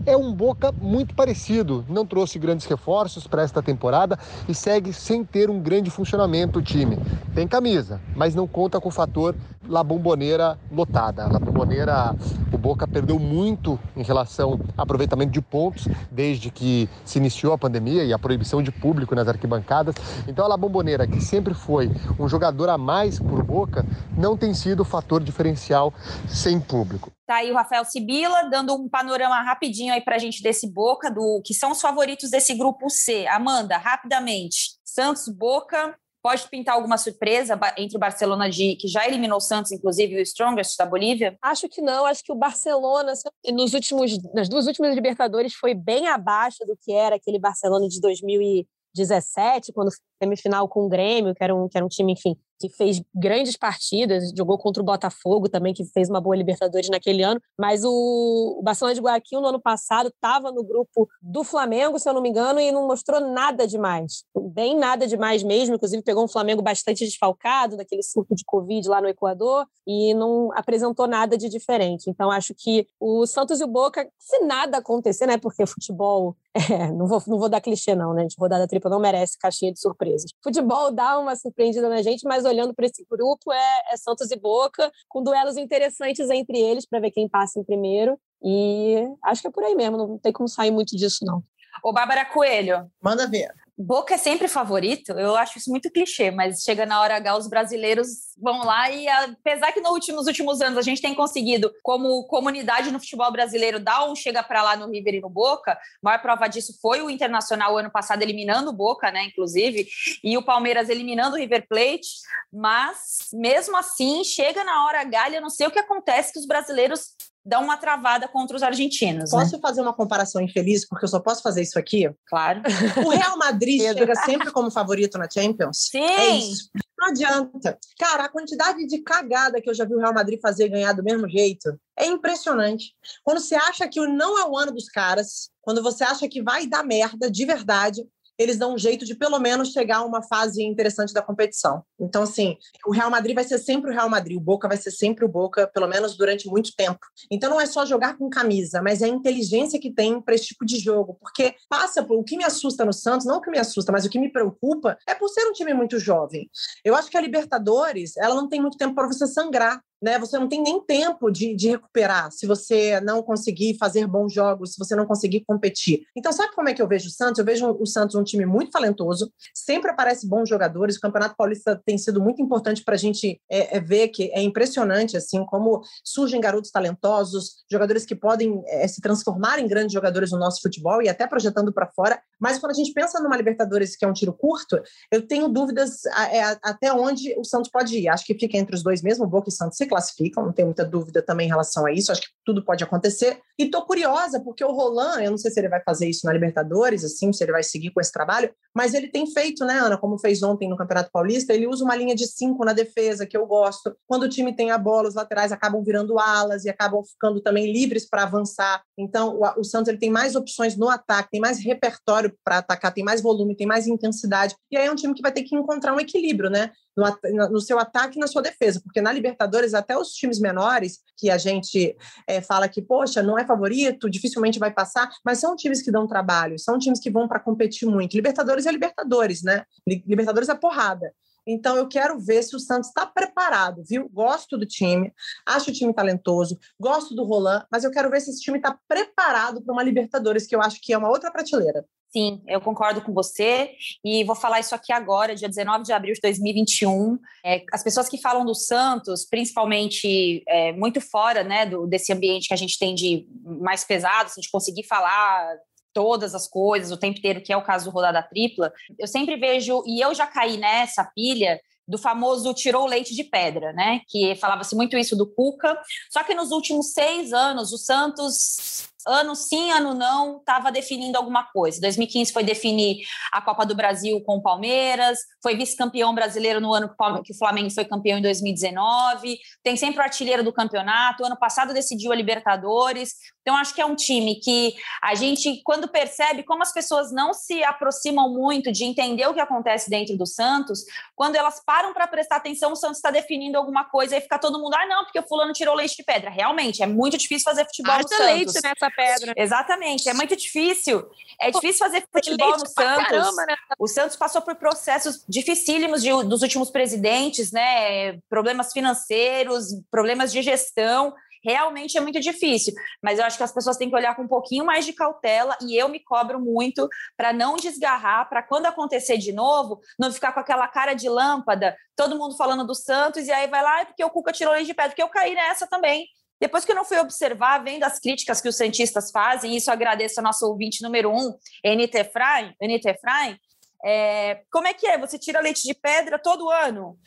é um Boca muito parecido. Não trouxe grandes reforços para esta temporada e segue sem ter um grande funcionamento o time. Tem camisa, mas não conta com o fator La Bombonera lotada. La Bombonera, o Boca perdeu muito em relação ao aproveitamento de pontos desde que se iniciou a pandemia e a proibição de público nas arquibancadas. Então a La Bombonera, que sempre foi um jogador a mais por Boca, não tem sido o fator diferencial sem público. Tá aí o Rafael Sibila dando um panorama rapidinho aí para a gente desse Boca, do que são os favoritos desse grupo C. Amanda, rapidamente. Santos, Boca, Pode pintar alguma surpresa entre o Barcelona, de, que já eliminou o Santos, inclusive, o Strongest da Bolívia? Acho que não. Acho que o Barcelona, nos últimos, nas duas últimas Libertadores, foi bem abaixo do que era aquele Barcelona de 2017, quando foi semifinal com o Grêmio, que era um, que era um time, enfim, que fez grandes partidas, jogou contra o Botafogo também, que fez uma boa Libertadores naquele ano, mas o, o Barcelona de Guayaquil no ano passado estava no grupo do Flamengo, se eu não me engano, e não mostrou nada demais, bem nada demais mesmo, inclusive pegou um Flamengo bastante desfalcado, daquele surto de Covid lá no Equador, e não apresentou nada de diferente. Então acho que o Santos e o Boca, se nada acontecer, né, porque futebol, é, não, vou, não vou dar clichê não, né, gente, rodada tripla não merece caixinha de surpresas. Futebol dá uma surpreendida na gente, mas olhando para esse grupo, é, é Santos e Boca, com duelos interessantes entre eles para ver quem passa em primeiro. E acho que é por aí mesmo, não tem como sair muito disso, não. Ô, Bárbara Coelho. Manda ver. Boca é sempre favorito, eu acho isso muito clichê, mas chega na hora H, os brasileiros vão lá e, apesar que último, nos últimos anos a gente tem conseguido, como comunidade no futebol brasileiro, dar um chega para lá no River e no Boca, a maior prova disso foi o Internacional ano passado eliminando o Boca, né, inclusive, e o Palmeiras eliminando o River Plate, mas mesmo assim, chega na hora H, eu não sei o que acontece que os brasileiros dá uma travada contra os argentinos. Posso né? fazer uma comparação infeliz, porque eu só posso fazer isso aqui? Claro. O Real Madrid chega sempre como favorito na Champions. Sim. É isso. Não adianta. Cara, a quantidade de cagada que eu já vi o Real Madrid fazer ganhar do mesmo jeito é impressionante. Quando você acha que não é o ano dos caras, quando você acha que vai dar merda de verdade, eles dão um jeito de pelo menos chegar a uma fase interessante da competição. Então, assim, o Real Madrid vai ser sempre o Real Madrid, o Boca vai ser sempre o Boca, pelo menos durante muito tempo. Então, não é só jogar com camisa, mas é a inteligência que tem para esse tipo de jogo, porque passa por o que me assusta no Santos, não o que me assusta, mas o que me preocupa é por ser um time muito jovem. Eu acho que a Libertadores, ela não tem muito tempo para você sangrar né? Você não tem nem tempo de, de recuperar se você não conseguir fazer bons jogos, se você não conseguir competir. Então, sabe como é que eu vejo o Santos? Eu vejo o Santos um time muito talentoso, sempre aparece bons jogadores. O Campeonato Paulista tem sido muito importante para a gente é, é, ver que é impressionante assim como surgem garotos talentosos, jogadores que podem é, se transformar em grandes jogadores no nosso futebol e até projetando para fora. Mas quando a gente pensa numa Libertadores que é um tiro curto, eu tenho dúvidas é, até onde o Santos pode ir. Acho que fica entre os dois mesmo, Boca e Santos se classificam, não tenho muita dúvida também em relação a isso, acho que tudo pode acontecer. E tô curiosa, porque o Roland, eu não sei se ele vai fazer isso na Libertadores, assim, se ele vai seguir com esse trabalho, mas ele tem feito, né, Ana, como fez ontem no Campeonato Paulista, ele usa uma linha de cinco na defesa, que eu gosto. Quando o time tem a bola, os laterais acabam virando alas e acabam ficando também livres para avançar. Então, o, o Santos ele tem mais opções no ataque, tem mais repertório para atacar, tem mais volume, tem mais intensidade. E aí é um time que vai ter que encontrar um equilíbrio, né? No, no, seu ataque e na sua defesa, porque na Libertadores, até os times menores, que a gente é, fala que, poxa, não é favorito, dificilmente vai passar, mas são times que dão trabalho, são times que vão para competir muito. Libertadores é Libertadores, né? Libertadores é porrada. Então, eu quero ver se o Santos está preparado, viu? Gosto do time, acho o time talentoso, gosto do Roland, mas eu quero ver se esse time está preparado para uma Libertadores, que eu acho que é uma outra prateleira. Sim, eu concordo com você e vou falar isso aqui agora, dia 19 de abril de 2021. É, as pessoas que falam do Santos, principalmente é, muito fora né, do, desse ambiente que a gente tem de mais pesado, assim, de conseguir falar todas as coisas o tempo inteiro, que é o caso do rodada tripla, eu sempre vejo, e eu já caí nessa pilha, do famoso tirou leite de pedra, né? Que falava-se muito isso do Cuca. Só que nos últimos seis anos, o Santos ano sim, ano não, estava definindo alguma coisa. 2015 foi definir a Copa do Brasil com o Palmeiras, foi vice-campeão brasileiro no ano que o Flamengo foi campeão em 2019, tem sempre o artilheiro do campeonato, ano passado decidiu a Libertadores. Então, acho que é um time que a gente, quando percebe como as pessoas não se aproximam muito de entender o que acontece dentro do Santos, quando elas param para prestar atenção, o Santos está definindo alguma coisa e fica todo mundo, ah, não, porque o fulano tirou leite de pedra. Realmente, é muito difícil fazer futebol no Santos. leite nessa pedra. Exatamente, é muito difícil. É difícil fazer futebol no Santos. Caramba, né? O Santos passou por processos dificílimos de, dos últimos presidentes, né? Problemas financeiros, problemas de gestão realmente é muito difícil. Mas eu acho que as pessoas têm que olhar com um pouquinho mais de cautela e eu me cobro muito para não desgarrar, para quando acontecer de novo, não ficar com aquela cara de lâmpada, todo mundo falando do Santos, e aí vai lá, é porque o Cuca tirou leite de pedra, porque eu caí nessa também. Depois que eu não fui observar, vendo as críticas que os cientistas fazem, isso agradeço ao nosso ouvinte número um, NT Efraim, NT Efraim, é, como é que é? Você tira leite de pedra todo ano?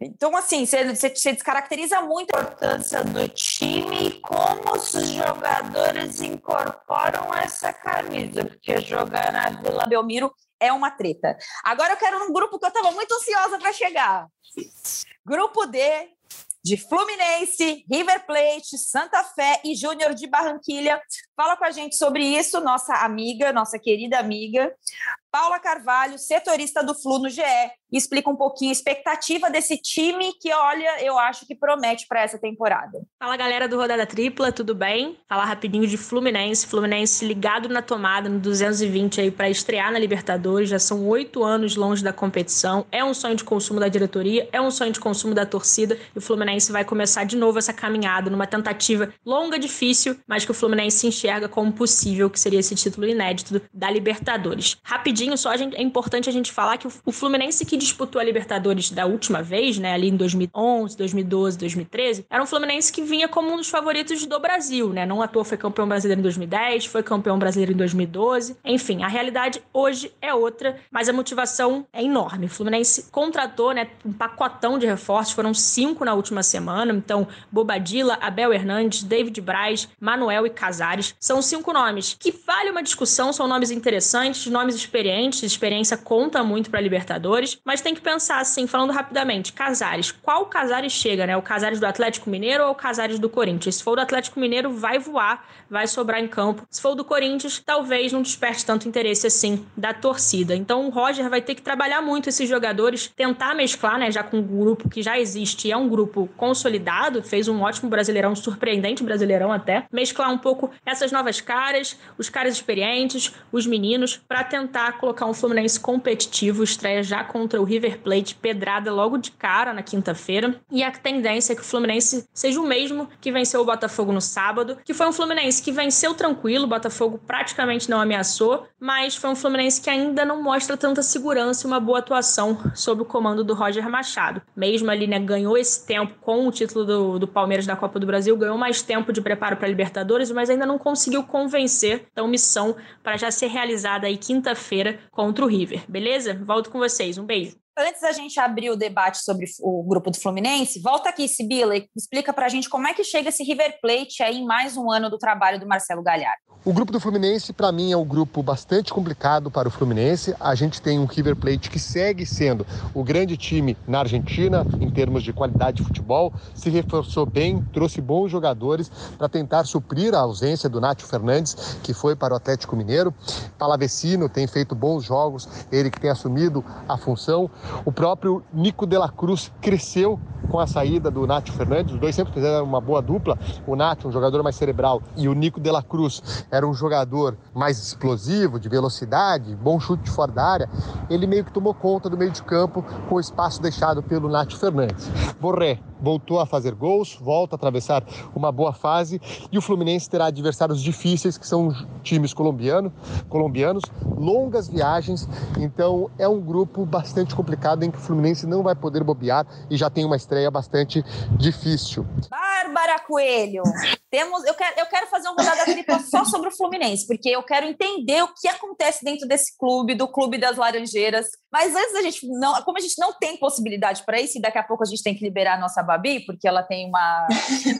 Então, assim, você, você, descaracteriza muito a importância do time e como os jogadores incorporam essa camisa, porque jogar na Vila Belmiro é uma treta. Agora eu quero um grupo que eu estava muito ansiosa para chegar. Grupo D, de Fluminense, River Plate, Santa Fé e Júnior de Barranquilha. Fala com a gente sobre isso, nossa amiga, nossa querida amiga, Paula Carvalho, setorista do Flu no GE, explica um pouquinho a expectativa desse time que, olha, eu acho que promete para essa temporada. Fala galera do Rodada Tripla, tudo bem? Falar rapidinho de Fluminense. Fluminense ligado na tomada no 220 aí para estrear na Libertadores. Já são oito anos longe da competição. É um sonho de consumo da diretoria, é um sonho de consumo da torcida. E o Fluminense vai começar de novo essa caminhada numa tentativa longa, difícil, mas que o Fluminense enxerga como possível, que seria esse título inédito da Libertadores. Rapidinho, só gente, é importante a gente falar que o Fluminense que disputou a Libertadores da última vez, né, ali em 2011, 2012, 2013, era um Fluminense que vinha como um dos favoritos do Brasil, né? Não à toa foi campeão brasileiro em 2010, foi campeão brasileiro em 2012. Enfim, a realidade hoje é outra, mas a motivação é enorme. O Fluminense contratou, né, um pacotão de reforços, foram cinco na última semana. Então, Bobadilla, Abel Hernandes, David Braz, Manuel e Casares. São cinco nomes que vale uma discussão, são nomes interessantes, nomes experientes, experiência conta muito para Libertadores, mas tem que pensar assim, falando rapidamente, Casares, qual Casares chega, né? O Casares do Atlético Mineiro ou o Casares do Corinthians? Se for do Atlético Mineiro, vai voar, vai sobrar em campo. Se for do Corinthians, talvez não desperte tanto interesse assim da torcida. Então o Roger vai ter que trabalhar muito esses jogadores, tentar mesclar, né, já com um grupo que já existe, é um grupo consolidado, fez um ótimo brasileirão, surpreendente brasileirão até, mesclar um pouco essas novas caras, os caras experientes, os meninos, para tentar colocar um Fluminense competitivo, estreia já contra o River Plate, pedrada logo de cara na quinta-feira. E a tendência é que o Fluminense seja o mesmo que venceu o Botafogo no sábado, que foi um Fluminense que venceu tranquilo, o Botafogo praticamente não ameaçou, mas foi um Fluminense que ainda não mostra tanta segurança e uma boa atuação sob o comando do Roger Machado. Mesmo ali, né, ganhou esse tempo com o título do, do Palmeiras da Copa do Brasil, ganhou mais tempo de preparo para a Libertadores, mas ainda não conseguiu convencer. Então, missão para já ser realizada aí quinta-feira contra o River. Beleza? Volto com vocês. Um beijo. Antes da gente abrir o debate sobre o grupo do Fluminense, volta aqui, Sibila, e explica pra gente como é que chega esse River Plate aí em mais um ano do trabalho do Marcelo Galhardo. O grupo do Fluminense, para mim, é um grupo bastante complicado para o Fluminense. A gente tem um River Plate que segue sendo o grande time na Argentina em termos de qualidade de futebol, se reforçou bem, trouxe bons jogadores para tentar suprir a ausência do Nátio Fernandes, que foi para o Atlético Mineiro. Palavecino tem feito bons jogos, ele que tem assumido a função. O próprio Nico de la Cruz cresceu com a saída do Nátio Fernandes. Os dois sempre fizeram uma boa dupla. O Nátio, um jogador mais cerebral, e o Nico de la Cruz era um jogador mais explosivo, de velocidade, bom chute de fora da área. Ele meio que tomou conta do meio de campo com o espaço deixado pelo Nátio Fernandes. Borré voltou a fazer gols, volta a atravessar uma boa fase e o Fluminense terá adversários difíceis, que são times colombiano, colombianos, longas viagens, então é um grupo bastante complicado em que o Fluminense não vai poder bobear e já tem uma estreia bastante difícil. Bárbara Coelho, temos, eu quero, eu quero fazer um rodada tripla só sobre o Fluminense, porque eu quero entender o que acontece dentro desse clube, do clube das Laranjeiras. Mas antes da gente não, como a gente não tem possibilidade para isso, e daqui a pouco a gente tem que liberar a nossa Babi, porque ela tem uma,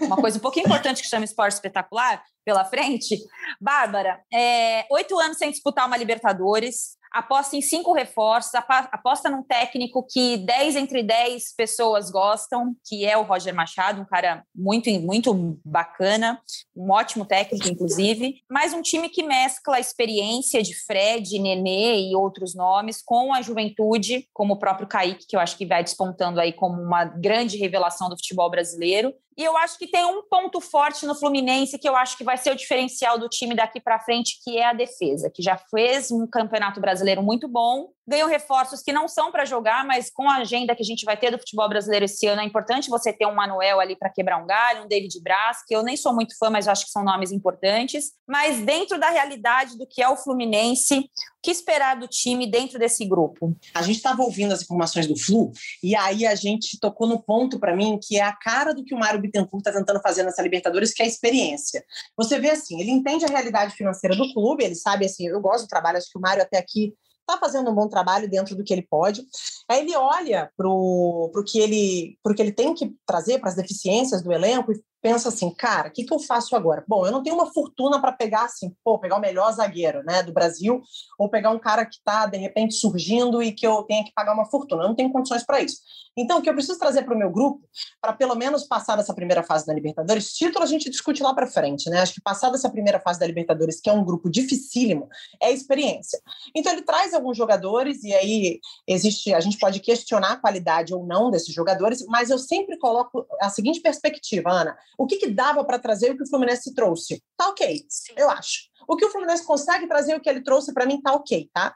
uma coisa um pouquinho importante que chama esporte espetacular pela frente. Bárbara, é, oito anos sem disputar uma Libertadores, aposta em cinco reforços, aposta num técnico que 10 entre 10 pessoas gostam, que é o Roger Machado, um cara muito, muito bacana, um ótimo técnico, inclusive, mas um time que mescla a experiência de Fred, Nenê e outros nomes com a juventude, como o próprio Kaique, que eu acho que vai despontando aí como uma grande revelação do futebol brasileiro, e eu acho que tem um ponto forte no Fluminense que eu acho que vai ser o diferencial do time daqui para frente, que é a defesa, que já fez um campeonato brasileiro muito bom, ganhou reforços que não são para jogar, mas com a agenda que a gente vai ter do futebol brasileiro esse ano, é importante você ter um Manuel ali para quebrar um galho, um David Braz, que eu nem sou muito fã, mas acho que são nomes importantes. Mas dentro da realidade do que é o Fluminense, que esperar do time dentro desse grupo? A gente estava ouvindo as informações do Flu e aí a gente tocou no ponto para mim que é a cara do que o Mário Bittencourt está tentando fazer nessa Libertadores, que é a experiência. Você vê assim, ele entende a realidade financeira do clube, ele sabe assim, eu gosto do trabalho, acho que o Mário até aqui está fazendo um bom trabalho dentro do que ele pode. Aí ele olha para o que ele que ele tem que trazer para as deficiências do elenco e pensa assim, cara, o que, que eu faço agora? Bom, eu não tenho uma fortuna para pegar assim, pô, pegar o melhor zagueiro, né, do Brasil, ou pegar um cara que está de repente surgindo e que eu tenha que pagar uma fortuna. Eu não tenho condições para isso. Então, o que eu preciso trazer para o meu grupo, para pelo menos passar dessa primeira fase da Libertadores, título a gente discute lá para frente, né? Acho que passar dessa primeira fase da Libertadores, que é um grupo dificílimo, é experiência. Então, ele traz alguns jogadores e aí existe, a gente pode questionar a qualidade ou não desses jogadores, mas eu sempre coloco a seguinte perspectiva, Ana: o que, que dava para trazer o que o Fluminense trouxe? Tá ok, eu acho. O que o Fluminense consegue trazer, o que ele trouxe, para mim tá ok, tá?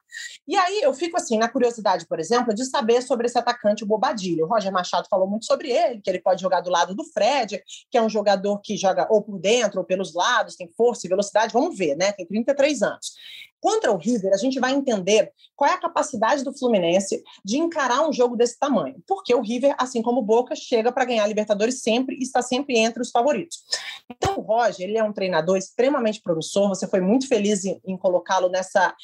E aí eu fico assim, na curiosidade, por exemplo, de saber sobre esse atacante, o Bobadilho. O Roger Machado falou muito sobre ele, que ele pode jogar do lado do Fred, que é um jogador que joga ou por dentro ou pelos lados, tem força e velocidade. Vamos ver, né? Tem 33 anos. Contra o River, a gente vai entender qual é a capacidade do Fluminense de encarar um jogo desse tamanho. Porque o River, assim como o Boca, chega para ganhar a Libertadores sempre e está sempre entre os favoritos. Então, o Roger, ele é um treinador extremamente promissor. Você foi muito feliz em, em colocá-lo nessa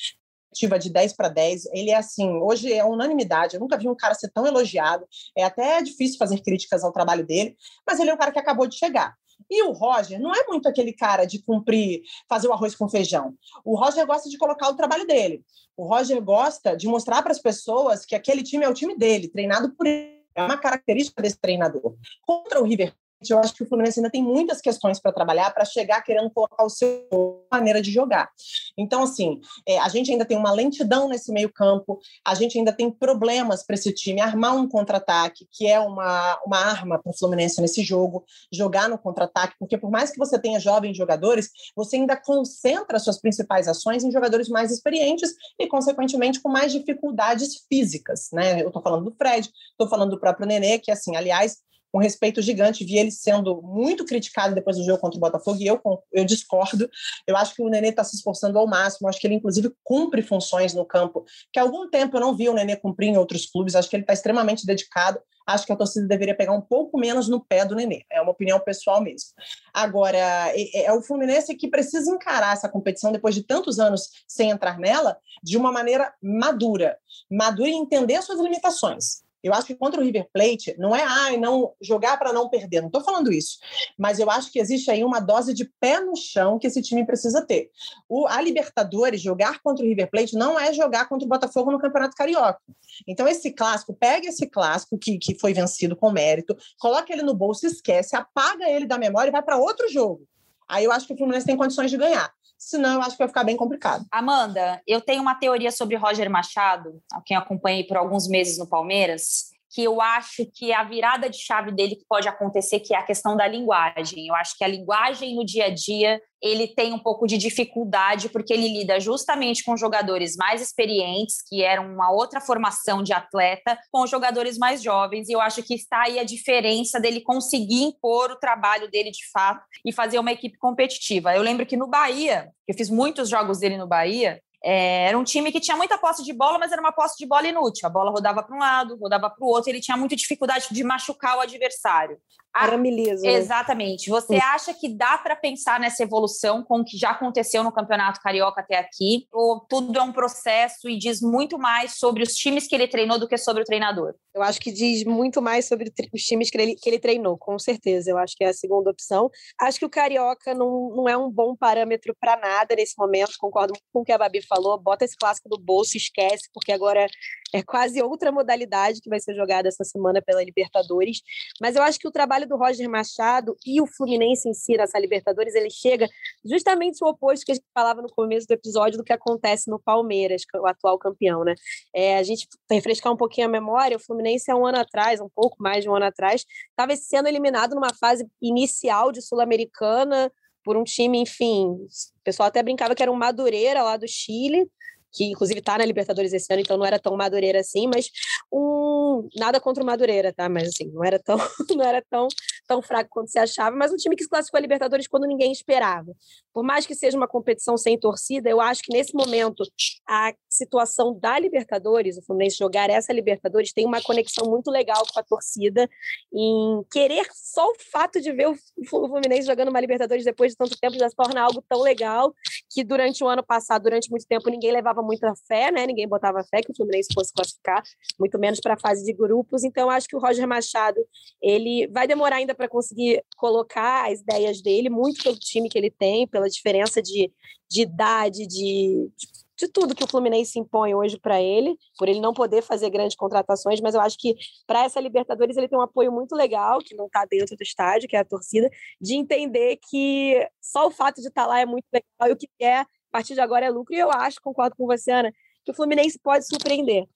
ativa de 10 para 10. Ele é assim, hoje é unanimidade. Eu nunca vi um cara ser tão elogiado. É até difícil fazer críticas ao trabalho dele, mas ele é um cara que acabou de chegar. E o Roger não é muito aquele cara de cumprir, fazer o arroz com feijão. O Roger gosta de colocar o trabalho dele. O Roger gosta de mostrar para as pessoas que aquele time é o time dele, treinado por ele. É uma característica desse treinador. Contra o River eu acho que o Fluminense ainda tem muitas questões para trabalhar para chegar querendo colocar o seu maneira de jogar. Então, assim, é, a gente ainda tem uma lentidão nesse meio campo, a gente ainda tem problemas para esse time armar um contra-ataque, que é uma, uma arma para o Fluminense nesse jogo, jogar no contra-ataque, porque por mais que você tenha jovens jogadores, você ainda concentra suas principais ações em jogadores mais experientes e, consequentemente, com mais dificuldades físicas, né? Eu estou falando do Fred, estou falando do próprio Nenê, que, assim, aliás, um respeito gigante. Vi ele sendo muito criticado depois do jogo contra o Botafogo e eu, eu discordo. Eu acho que o Nenê está se esforçando ao máximo. Acho que ele, inclusive, cumpre funções no campo que há algum tempo eu não vi o Nenê cumprir em outros clubes. Acho que ele está extremamente dedicado. Acho que a torcida deveria pegar um pouco menos no pé do Nenê. É uma opinião pessoal mesmo. Agora, é, é o Fluminense que precisa encarar essa competição depois de tantos anos sem entrar nela de uma maneira madura. Madura e entender suas limitações eu acho que contra o River Plate não é ah, não jogar para não perder, não estou falando isso. Mas eu acho que existe aí uma dose de pé no chão que esse time precisa ter. O, a Libertadores, jogar contra o River Plate não é jogar contra o Botafogo no Campeonato Carioca. Então, esse clássico, pega esse clássico que, que foi vencido com mérito, coloca ele no bolso, esquece, apaga ele da memória e vai para outro jogo. Aí eu acho que o Fluminense tem condições de ganhar senão eu acho que vai ficar bem complicado. Amanda, eu tenho uma teoria sobre Roger Machado, a quem acompanhei por alguns meses no Palmeiras, que eu acho que é a virada de chave dele que pode acontecer, que é a questão da linguagem. Eu acho que a linguagem no dia a dia ele tem um pouco de dificuldade porque ele lida justamente com jogadores mais experientes, que eram uma outra formação de atleta, com jogadores mais jovens, e eu acho que está aí a diferença dele conseguir impor o trabalho dele de fato e fazer uma equipe competitiva. Eu lembro que no Bahia, eu fiz muitos jogos dele no Bahia, é, era um time que tinha muita posse de bola, mas era uma posse de bola inútil. A bola rodava para um lado, rodava para o outro, ele tinha muita dificuldade de machucar o adversário. Era milímetro. Né? Exatamente. Você acha que dá para pensar nessa evolução com o que já aconteceu no Campeonato Carioca até aqui? Ou tudo é um processo e diz muito mais sobre os times que ele treinou do que sobre o treinador? Eu acho que diz muito mais sobre os times que ele, que ele treinou, com certeza. Eu acho que é a segunda opção. Acho que o Carioca não, não é um bom parâmetro para nada nesse momento. Concordo com o que a Babi falou. Bota esse clássico do bolso, esquece, porque agora é quase outra modalidade que vai ser jogada essa semana pela Libertadores. Mas eu acho que o trabalho do Roger Machado e o Fluminense em si nessa Libertadores, ele chega justamente o oposto que a gente falava no começo do episódio do que acontece no Palmeiras, o atual campeão, né? É, a gente refrescar um pouquinho a memória, o Fluminense há um ano atrás, um pouco mais de um ano atrás, estava sendo eliminado numa fase inicial de Sul-Americana por um time, enfim, o pessoal até brincava que era um Madureira lá do Chile, que inclusive está na Libertadores esse ano, então não era tão Madureira assim, mas um nada contra o Madureira, tá? Mas assim, não era tão não era tão tão fraco quanto se achava, mas um time que se classificou a Libertadores quando ninguém esperava. Por mais que seja uma competição sem torcida, eu acho que nesse momento a situação da Libertadores, o Fluminense jogar essa Libertadores tem uma conexão muito legal com a torcida em querer só o fato de ver o Fluminense jogando uma Libertadores depois de tanto tempo já se torna algo tão legal que durante o ano passado, durante muito tempo, ninguém levava muita fé, né? Ninguém botava fé que o Fluminense fosse classificar, muito menos para a fase de grupos. Então, acho que o Roger Machado ele vai demorar ainda para conseguir colocar as ideias dele, muito pelo time que ele tem, pela diferença de, de idade, de, de tudo que o Fluminense impõe hoje para ele, por ele não poder fazer grandes contratações, mas eu acho que para essa Libertadores ele tem um apoio muito legal, que não está dentro do estádio, que é a torcida, de entender que só o fato de estar tá lá é muito legal e o que é a partir de agora é lucro. E eu acho, concordo com você, Ana, que o Fluminense pode surpreender.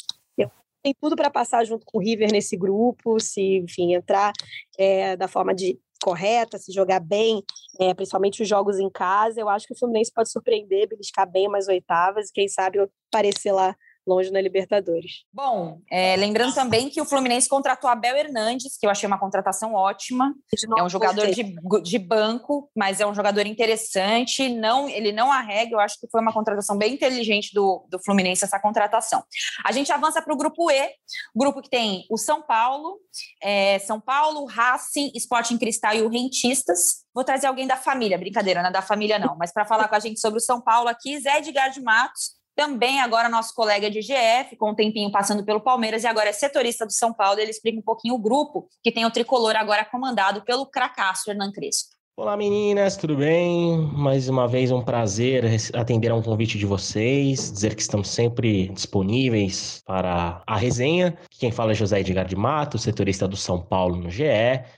Tem tudo para passar junto com o River nesse grupo, se, enfim, entrar é, da forma de correta, se jogar bem, é, principalmente os jogos em casa, eu acho que o Fluminense pode surpreender, beliscar bem umas oitavas e quem sabe aparecer lá longe na Libertadores. Bom, é, lembrando também que o Fluminense contratou Abel Hernandes, que eu achei uma contratação ótima. É um jogador de, de banco, mas é um jogador interessante. Não, ele não arrega. Eu acho que foi uma contratação bem inteligente do, do Fluminense essa contratação. A gente avança para o grupo E, grupo que tem o São Paulo, é, São Paulo, Racing, Sporting Cristal e o Rentistas. Vou trazer alguém da família, brincadeira, não é da família não, mas para falar com a gente sobre o São Paulo aqui, Zé Edgar de Matos, também agora nosso colega de GF, com um tempinho passando pelo Palmeiras e agora é setorista do São Paulo, ele explica um pouquinho o grupo que tem o tricolor agora comandado pelo cracaço Hernan Crespo. Olá meninas, tudo bem? Mais uma vez um prazer atender a um convite de vocês, dizer que estamos sempre disponíveis para a resenha. Quem fala é José Edgar de Mato, setorista do São Paulo no GE.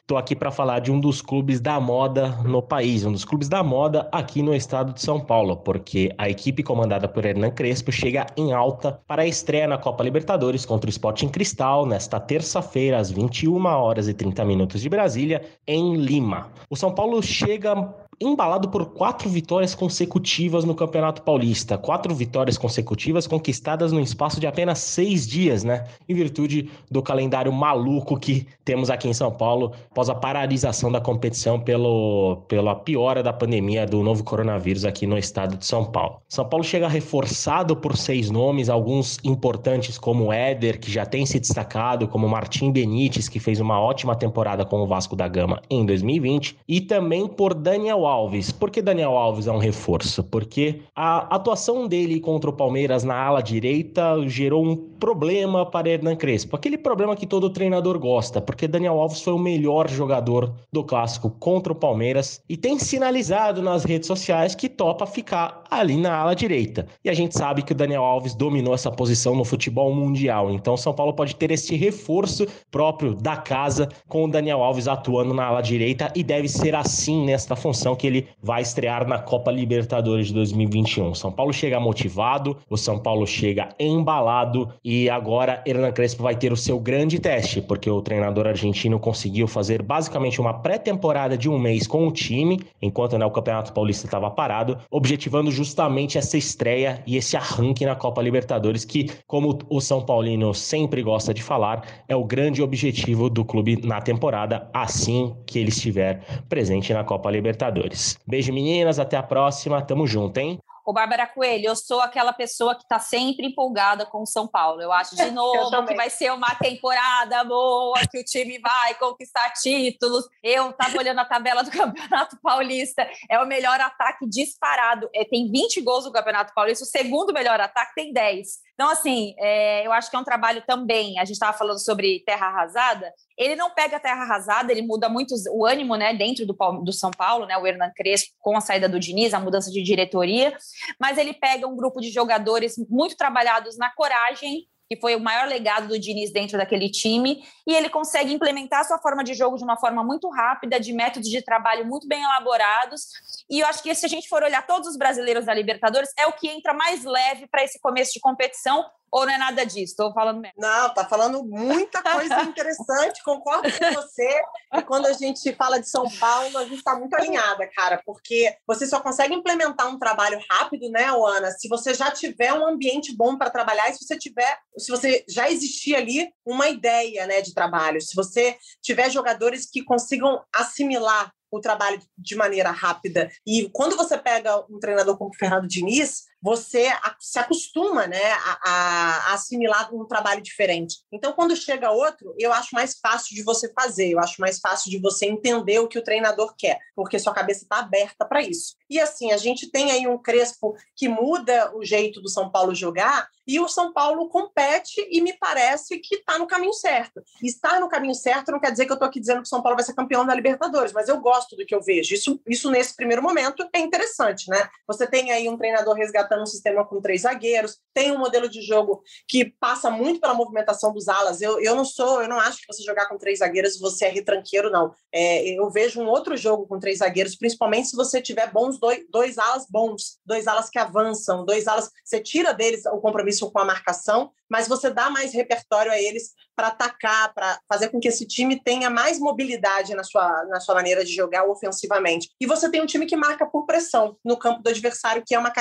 Estou aqui para falar de um dos clubes da moda no país, um dos clubes da moda aqui no estado de São Paulo, porque a equipe comandada por Hernan Crespo chega em alta para a estreia na Copa Libertadores contra o Sporting Cristal nesta terça-feira às 21 horas e 30 minutos de Brasília, em Lima. O São Paulo chega embalado por quatro vitórias consecutivas no Campeonato Paulista. Quatro vitórias consecutivas conquistadas no espaço de apenas seis dias, né? Em virtude do calendário maluco que temos aqui em São Paulo, após a paralisação da competição pelo, pela piora da pandemia do novo coronavírus aqui no estado de São Paulo. São Paulo chega reforçado por seis nomes, alguns importantes como Éder, que já tem se destacado, como Martim Benítez, que fez uma ótima temporada com o Vasco da Gama em 2020, e também por Daniel Alves. Por que Daniel Alves é um reforço? Porque a atuação dele contra o Palmeiras na ala direita gerou um problema para Hernan Crespo. Aquele problema que todo treinador gosta, porque Daniel Alves foi o melhor jogador do clássico contra o Palmeiras e tem sinalizado nas redes sociais que topa ficar ali na ala direita. E a gente sabe que o Daniel Alves dominou essa posição no futebol mundial. Então São Paulo pode ter esse reforço próprio da casa com o Daniel Alves atuando na ala direita e deve ser assim nesta função que ele vai estrear na Copa Libertadores de 2021. São Paulo chega motivado, o São Paulo chega embalado e agora Hernan Crespo vai ter o seu grande teste, porque o treinador argentino conseguiu fazer basicamente uma pré-temporada de um mês com o time, enquanto né, o Campeonato Paulista estava parado, objetivando justamente essa estreia e esse arranque na Copa Libertadores, que, como o São Paulino sempre gosta de falar, é o grande objetivo do clube na temporada, assim que ele estiver presente na Copa Libertadores. Libertadores. Beijo, meninas. Até a próxima. Tamo junto, hein? Ô, Bárbara Coelho, eu sou aquela pessoa que está sempre empolgada com o São Paulo. Eu acho de novo que vai ser uma temporada boa, que o time vai conquistar títulos. Eu estava olhando a tabela do Campeonato Paulista, é o melhor ataque disparado. É, tem 20 gols no Campeonato Paulista, o segundo melhor ataque tem 10. Então, assim, é, eu acho que é um trabalho também. A gente estava falando sobre terra arrasada. Ele não pega a terra arrasada, ele muda muito o ânimo né, dentro do, do São Paulo, né, o Hernan Crespo, com a saída do Diniz, a mudança de diretoria, mas ele pega um grupo de jogadores muito trabalhados na coragem, que foi o maior legado do Diniz dentro daquele time, e ele consegue implementar sua forma de jogo de uma forma muito rápida, de métodos de trabalho muito bem elaborados. E eu acho que se a gente for olhar todos os brasileiros da Libertadores, é o que entra mais leve para esse começo de competição, ou não é nada disso? Estou falando mesmo. Não, tá falando muita coisa interessante, concordo com você. E quando a gente fala de São Paulo, a gente está muito alinhada, cara, porque você só consegue implementar um trabalho rápido, né, Ana, se você já tiver um ambiente bom para trabalhar e se você tiver, se você já existir ali uma ideia, né, de trabalho, se você tiver jogadores que consigam assimilar o trabalho de maneira rápida. E quando você pega um treinador como o Fernando Diniz, você se acostuma né, a, a, assimilar um trabalho diferente. Então, quando chega outro, eu acho mais fácil de você fazer, eu acho mais fácil de você entender o que o treinador quer, porque sua cabeça está aberta para isso. E assim, a gente tem aí um Crespo que muda o jeito do São Paulo jogar e o São Paulo compete e me parece que está no caminho certo. Estar no caminho certo não quer dizer que eu estou aqui dizendo que o São Paulo vai ser campeão da Libertadores, mas eu gosto do que eu vejo. Isso, isso nesse primeiro momento é interessante, né? Você tem aí um treinador resgatando trata num sistema com três zagueiros, tem um modelo de jogo que passa muito pela movimentação dos alas. Eu, eu não sou, eu não acho que você jogar com três zagueiros você é retranqueiro, não. É, eu vejo um outro jogo com três zagueiros, principalmente se você tiver bons dois, dois alas bons, dois alas que avançam, dois alas. Você tira deles o compromisso com a marcação, mas você dá mais repertório a eles para atacar, para fazer com que esse time tenha mais mobilidade na sua, na sua maneira de jogar ofensivamente. E você tem um time que marca por pressão no campo do adversário, que é uma,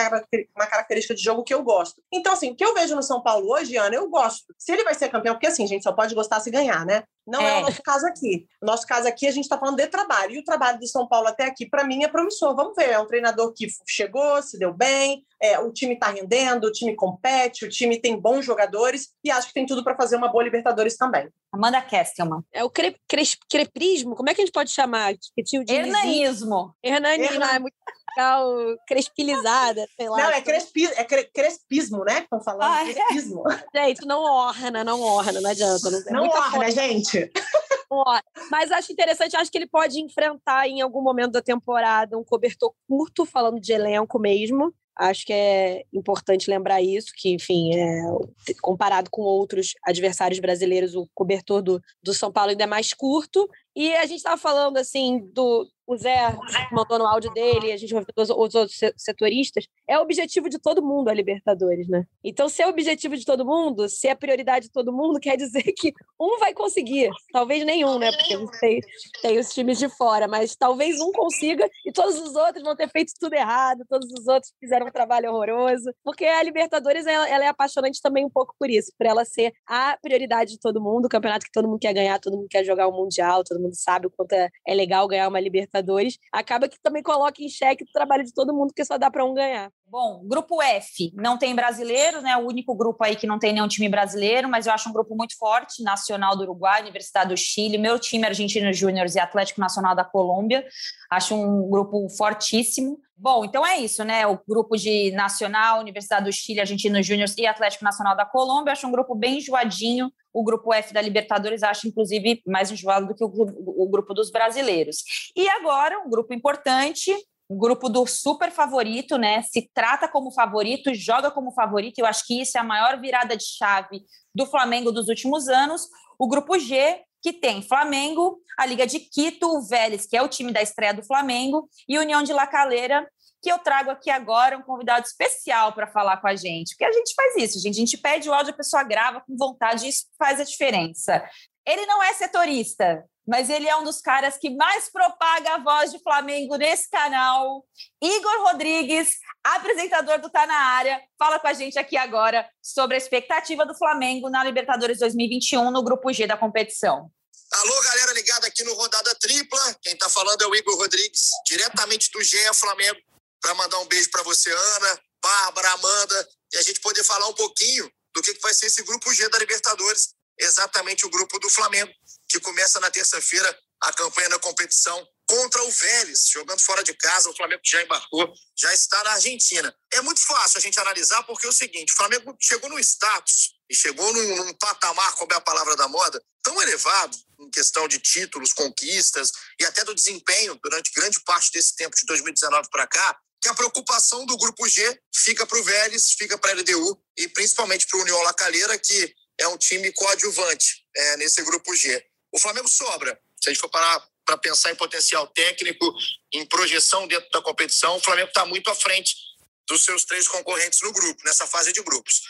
uma característica de jogo que eu gosto. Então, assim, o que eu vejo no São Paulo hoje, Ana, eu gosto. Se ele vai ser campeão, porque assim, gente só pode gostar se ganhar, né? Não é. é, o nosso caso aqui. O nosso caso aqui, a gente está falando de trabalho. E o trabalho do São Paulo até aqui, para mim, é promissor. Vamos ver. É um treinador que chegou, se deu bem, é, o time está rendendo, o time compete, o time tem bons jogadores e acho que tem tudo para fazer uma boa Libertadores também. Amanda Kestelman. É o cre, cre, creprismo? Como é que a gente pode chamar? Hernanismo. Hernanismo, é muito legal, crespilizada, sei lá. Não, é, crespi, é cre, crespismo, né? Estão falando ah, é? crespismo. É. Gente, não orna, não orna, não adianta. Não, é não orna, gente. Mas acho interessante, acho que ele pode enfrentar em algum momento da temporada um cobertor curto, falando de elenco mesmo. Acho que é importante lembrar isso, que, enfim, é, comparado com outros adversários brasileiros, o cobertor do, do São Paulo ainda é mais curto. E a gente estava falando, assim, do, o Zé mandou no áudio dele, a gente ouviu os, os outros setoristas, é o objetivo de todo mundo a Libertadores, né? Então, se é o objetivo de todo mundo, se é prioridade de todo mundo, quer dizer que um vai conseguir, talvez nenhum, né? Porque tem, tem os times de fora, mas talvez um consiga e todos os outros vão ter feito tudo errado, todos os outros fizeram um trabalho horroroso, porque a Libertadores ela, ela é apaixonante também um pouco por isso, por ela ser a prioridade de todo mundo, o campeonato que todo mundo quer ganhar, todo mundo quer jogar o Mundial, todo mundo sabe o quanto é, é legal ganhar uma Libertadores Libertadores, acaba que também coloca em xeque o trabalho de todo mundo, porque só dá para um ganhar. Bom, grupo F não tem brasileiro, né? O único grupo aí que não tem nenhum time brasileiro, mas eu acho um grupo muito forte, Nacional do Uruguai, Universidade do Chile, meu time Argentino Júnior e Atlético Nacional da Colômbia. Acho um grupo fortíssimo. Bom, então é isso, né? O grupo de Nacional, Universidade do Chile, Argentino Júnior e Atlético Nacional da Colômbia, acho um grupo bem enjoadinho. O grupo F da Libertadores acho, inclusive, mais enjoado do que o, o grupo dos brasileiros. E agora, um grupo importante, um grupo do super favorito, né? Se trata como favorito, joga como favorito. Eu acho que isso é a maior virada de chave do Flamengo dos últimos anos. O grupo G, que tem Flamengo, a Liga de Quito, o Vélez, que é o time da estreia do Flamengo, e União de La Calera, que eu trago aqui agora um convidado especial para falar com a gente, porque a gente faz isso, gente. A gente pede o áudio, a pessoa grava com vontade, e isso faz a diferença. Ele não é setorista, mas ele é um dos caras que mais propaga a voz de Flamengo nesse canal. Igor Rodrigues, apresentador do Tá na Área, fala com a gente aqui agora sobre a expectativa do Flamengo na Libertadores 2021 no grupo G da competição. Alô, galera ligada aqui no Rodada Tripla. Quem está falando é o Igor Rodrigues, diretamente do GE Flamengo para mandar um beijo para você, Ana, Bárbara, Amanda, e a gente poder falar um pouquinho do que vai ser esse grupo G da Libertadores, exatamente o grupo do Flamengo, que começa na terça-feira a campanha da competição contra o Vélez, jogando fora de casa. O Flamengo já embarcou, já está na Argentina. É muito fácil a gente analisar, porque é o seguinte: o Flamengo chegou num status e chegou num, num patamar, como é a palavra da moda, tão elevado em questão de títulos, conquistas e até do desempenho durante grande parte desse tempo de 2019 para cá, que a preocupação do grupo G fica para o Vélez, fica para a LDU e principalmente para o União La Calera, que é um time coadjuvante é, nesse grupo G. O Flamengo sobra. Se a gente for parar para pensar em potencial técnico, em projeção dentro da competição, o Flamengo está muito à frente dos seus três concorrentes no grupo, nessa fase de grupos.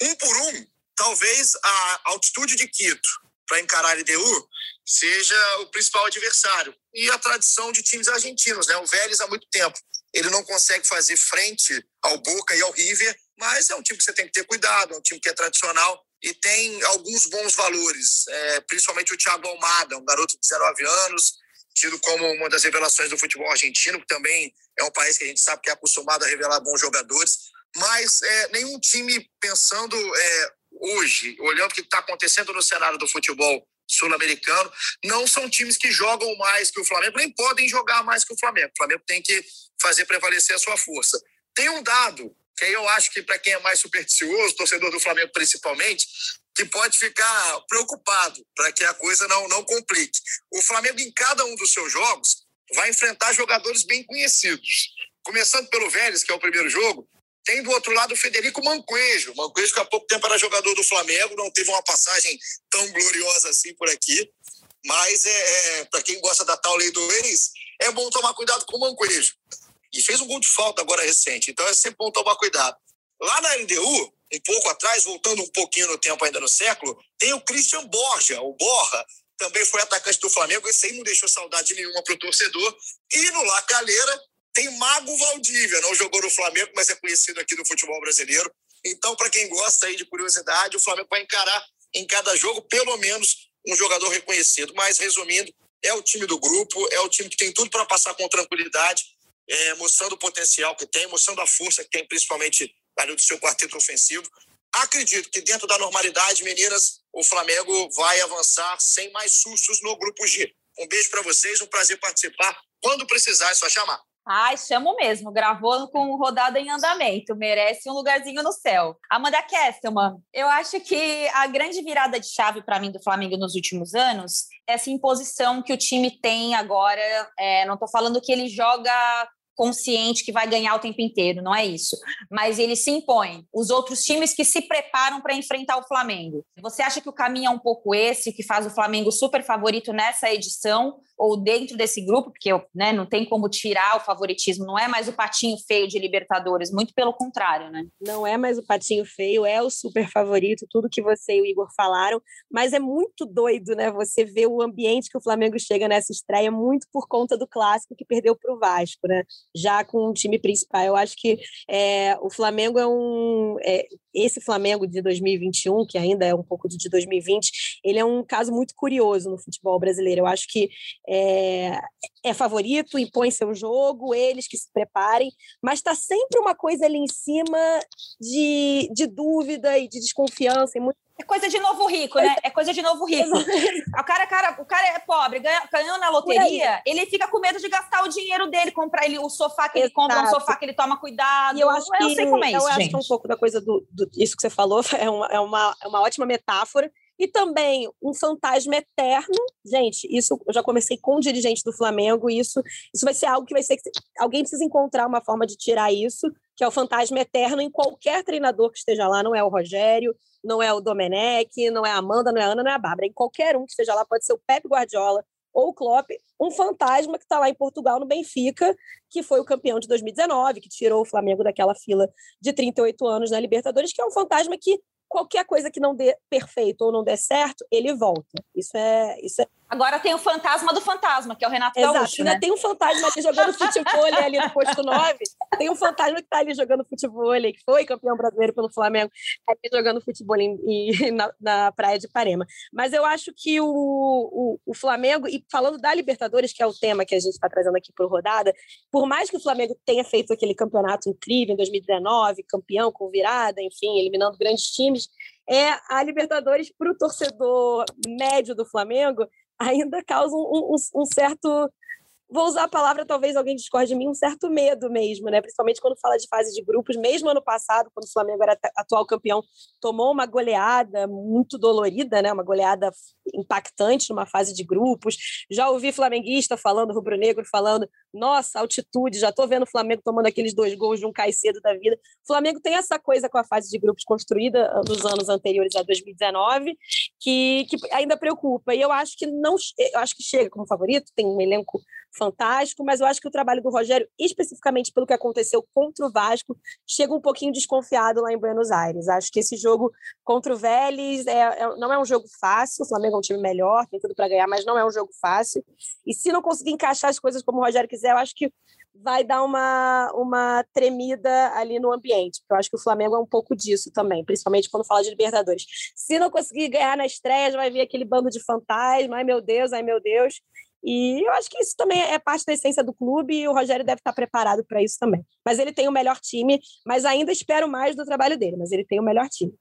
Um por um, talvez a altitude de Quito para encarar a LDU seja o principal adversário. E a tradição de times argentinos, né? O Vélez há muito tempo ele não consegue fazer frente ao Boca e ao River, mas é um time que você tem que ter cuidado, é um time que é tradicional e tem alguns bons valores, é, principalmente o Thiago Almada, um garoto de 19 anos, tido como uma das revelações do futebol argentino, que também é um país que a gente sabe que é acostumado a revelar bons jogadores, mas é, nenhum time pensando é, hoje, olhando o que está acontecendo no cenário do futebol sul-americano, não são times que jogam mais que o Flamengo, nem podem jogar mais que o Flamengo. O Flamengo tem que fazer prevalecer a sua força. Tem um dado que eu acho que para quem é mais supersticioso, torcedor do Flamengo principalmente, que pode ficar preocupado para que a coisa não, não complique. O Flamengo, em cada um dos seus jogos, vai enfrentar jogadores bem conhecidos. Começando pelo Vélez, que é o primeiro jogo, Tem do outro lado o Federico Manquejo. Manquejo, que há pouco tempo era jogador do Flamengo, não teve uma passagem tão gloriosa assim por aqui. Mas é, é para quem gosta da tal lei do ex, é bom tomar cuidado com o Manquejo. E fez um gol de falta agora recente, então é sempre bom tomar cuidado. Lá na LDU, um pouco atrás, voltando um pouquinho no tempo ainda no século, tem o Christian Borja, o Borra, também foi atacante do Flamengo, esse aí não deixou saudade nenhuma para o torcedor. E no La Calheira tem Mago Valdívia, não jogou no Flamengo, mas é conhecido aqui no futebol brasileiro. Então, para quem gosta aí de curiosidade, o Flamengo vai encarar em cada jogo pelo menos um jogador reconhecido. Mas, resumindo, é o time do grupo, é o time que tem tudo para passar com tranquilidade, é, mostrando o potencial que tem, mostrando a força que tem, principalmente ali do seu quarteto ofensivo. Acredito que dentro da normalidade, meninas, o Flamengo vai avançar sem mais sustos no grupo G. Um beijo para vocês, um prazer participar. Quando precisar, é só chamar. Ai, chamo mesmo. Gravou com rodada em andamento. Merece um lugarzinho no céu. Amanda Kesselman, eu acho que a grande virada de chave para mim do Flamengo nos últimos anos é essa imposição que o time tem agora. É, não estou falando que ele joga consciente que vai ganhar o tempo inteiro, não é isso. Mas ele se impõe. Os outros times que se preparam para enfrentar o Flamengo. Você acha que o caminho é um pouco esse, que faz o Flamengo super favorito nessa edição? ou dentro desse grupo, porque né, não tem como tirar o favoritismo, não é mais o patinho feio de Libertadores, muito pelo contrário, né? Não é mais o patinho feio, é o super favorito, tudo que você e o Igor falaram, mas é muito doido, né? Você vê o ambiente que o Flamengo chega nessa estreia muito por conta do clássico que perdeu para o Vasco, né? Já com o time principal. Eu acho que é, o Flamengo é um. É, esse Flamengo de 2021, que ainda é um pouco de 2020, ele é um caso muito curioso no futebol brasileiro. Eu acho que é, é favorito, impõe seu jogo, eles que se preparem, mas está sempre uma coisa ali em cima de, de dúvida e de desconfiança. E muito... É coisa de novo rico, né? É coisa de novo rico. o, cara, cara, o cara é pobre, ganha, ganhou na loteria, ele fica com medo de gastar o dinheiro dele, comprar ele, o sofá que ele compra, um sofá que ele toma cuidado. E eu acho que, eu sei como é isso, eu gente. acho que um pouco da coisa do, do, isso que você falou é uma, é uma, é uma ótima metáfora e também um fantasma eterno. Gente, isso eu já comecei com o dirigente do Flamengo, e isso, isso vai ser algo que vai ser. Alguém precisa encontrar uma forma de tirar isso, que é o fantasma eterno em qualquer treinador que esteja lá, não é o Rogério, não é o Domenech, não é a Amanda, não é a Ana, não é a Bárbara. Em qualquer um que esteja lá, pode ser o Pepe Guardiola ou o Klopp, um fantasma que está lá em Portugal, no Benfica, que foi o campeão de 2019, que tirou o Flamengo daquela fila de 38 anos na Libertadores, que é um fantasma que qualquer coisa que não dê perfeito ou não dê certo, ele volta. Isso é, isso é Agora tem o fantasma do fantasma, que é o Renato Exato. Gaúcho, né? Tem um fantasma ali jogando futebol ali no posto 9. Tem um fantasma que está ali jogando futebol, que foi campeão brasileiro pelo Flamengo, tá ali jogando futebol em, em, na, na, praia de Parema. Mas eu acho que o, o, o, Flamengo, e falando da Libertadores, que é o tema que a gente está trazendo aqui por rodada, por mais que o Flamengo tenha feito aquele campeonato incrível em 2019, campeão com virada, enfim, eliminando grandes times, é a Libertadores para o torcedor médio do Flamengo ainda causa um, um, um certo vou usar a palavra, talvez alguém discorde de mim, um certo medo mesmo, né? Principalmente quando fala de fase de grupos. Mesmo ano passado, quando o Flamengo era atual campeão, tomou uma goleada muito dolorida, né? Uma goleada impactante numa fase de grupos. Já ouvi flamenguista falando, rubro-negro falando, nossa, altitude, já tô vendo o Flamengo tomando aqueles dois gols de um Caicedo da vida. O Flamengo tem essa coisa com a fase de grupos construída ah, nos anos anteriores a 2019, que, que ainda preocupa. E eu acho que não, eu acho que chega como favorito, tem um elenco fantástico, mas eu acho que o trabalho do Rogério, especificamente pelo que aconteceu contra o Vasco, chega um pouquinho desconfiado lá em Buenos Aires. Acho que esse jogo contra o Vélez é, é, não é um jogo fácil, o Flamengo é um time melhor, tem tudo para ganhar, mas não é um jogo fácil. E se não conseguir encaixar as coisas como o Rogério quiser, eu acho que vai dar uma, uma tremida ali no ambiente, eu acho que o Flamengo é um pouco disso também, principalmente quando fala de Libertadores. Se não conseguir ganhar na estreia, vai vir aquele bando de fantasma, ai meu Deus, ai meu Deus, e eu acho que isso também é parte da essência do clube e o Rogério deve estar preparado para isso também. Mas ele tem o melhor time, mas ainda espero mais do trabalho dele, mas ele tem o melhor time.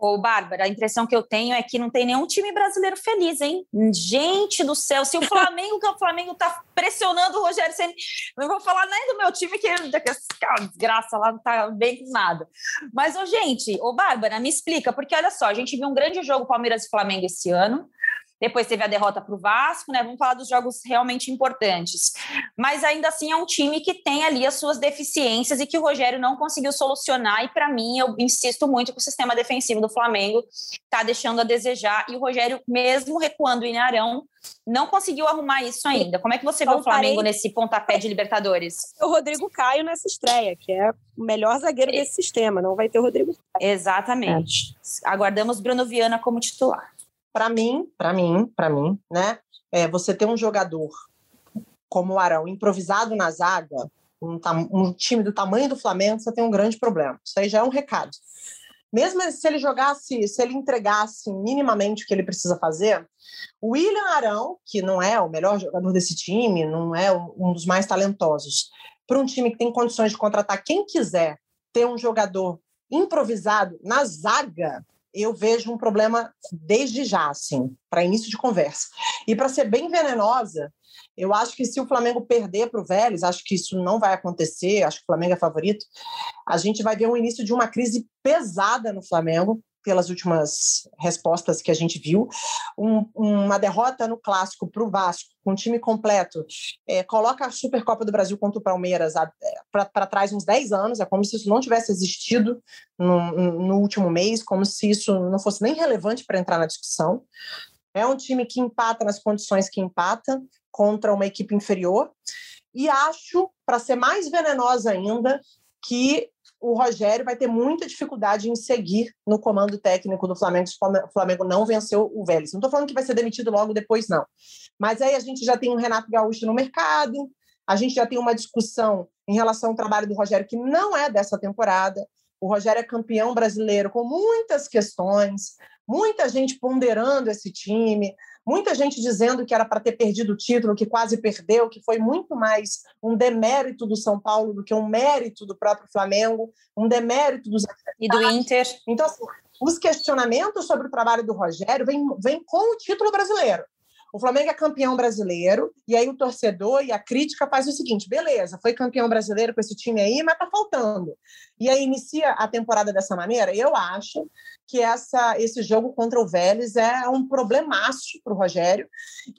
Ô, Bárbara, a impressão que eu tenho é que não tem nenhum time brasileiro feliz, hein? Gente do céu, se o Flamengo, que o Flamengo tá pressionando o Rogério Senna, não vou falar nem do meu time, que a desgraça lá não tá bem com nada. Mas, ô, gente, ô, Bárbara, me explica, porque olha só, a gente viu um grande jogo Palmeiras e Flamengo esse ano, depois teve a derrota para o Vasco, né? Vamos falar dos jogos realmente importantes. Mas ainda assim é um time que tem ali as suas deficiências e que o Rogério não conseguiu solucionar. E para mim, eu insisto muito que o sistema defensivo do Flamengo está deixando a desejar. E o Rogério, mesmo recuando em Arão, não conseguiu arrumar isso ainda. Como é que você vê o Flamengo nesse pontapé de Libertadores? O Rodrigo Caio nessa estreia, que é o melhor zagueiro desse sistema. Não vai ter o Rodrigo Caio. Exatamente. É. Aguardamos Bruno Viana como titular. Para mim, para mim, para mim, né? É, você ter um jogador como o Arão improvisado na zaga, um, um time do tamanho do Flamengo, você tem um grande problema. Isso aí já é um recado. Mesmo se ele jogasse, se ele entregasse minimamente o que ele precisa fazer, o William Arão, que não é o melhor jogador desse time, não é um dos mais talentosos, para um time que tem condições de contratar quem quiser ter um jogador improvisado na zaga, eu vejo um problema desde já, assim, para início de conversa. E para ser bem venenosa, eu acho que se o Flamengo perder para o Vélez, acho que isso não vai acontecer, acho que o Flamengo é favorito, a gente vai ver um início de uma crise pesada no Flamengo, pelas últimas respostas que a gente viu. Um, uma derrota no clássico para o Vasco, com um time completo, é, coloca a Supercopa do Brasil contra o Palmeiras é, para trás uns 10 anos, é como se isso não tivesse existido no, no último mês, como se isso não fosse nem relevante para entrar na discussão. É um time que empata nas condições que empata contra uma equipe inferior. E acho, para ser mais venenosa ainda, que o Rogério vai ter muita dificuldade em seguir no comando técnico do Flamengo se o Flamengo não venceu o Vélez. Não estou falando que vai ser demitido logo depois, não. Mas aí a gente já tem um Renato Gaúcho no mercado, a gente já tem uma discussão em relação ao trabalho do Rogério que não é dessa temporada. O Rogério é campeão brasileiro com muitas questões, muita gente ponderando esse time, Muita gente dizendo que era para ter perdido o título, que quase perdeu, que foi muito mais um demérito do São Paulo do que um mérito do próprio Flamengo, um demérito dos e do Inter. Então, assim, os questionamentos sobre o trabalho do Rogério vêm vem com o título brasileiro. O Flamengo é campeão brasileiro, e aí o torcedor e a crítica faz o seguinte: beleza, foi campeão brasileiro com esse time aí, mas tá faltando. E aí inicia a temporada dessa maneira. Eu acho que essa, esse jogo contra o Vélez é um problemaço para o Rogério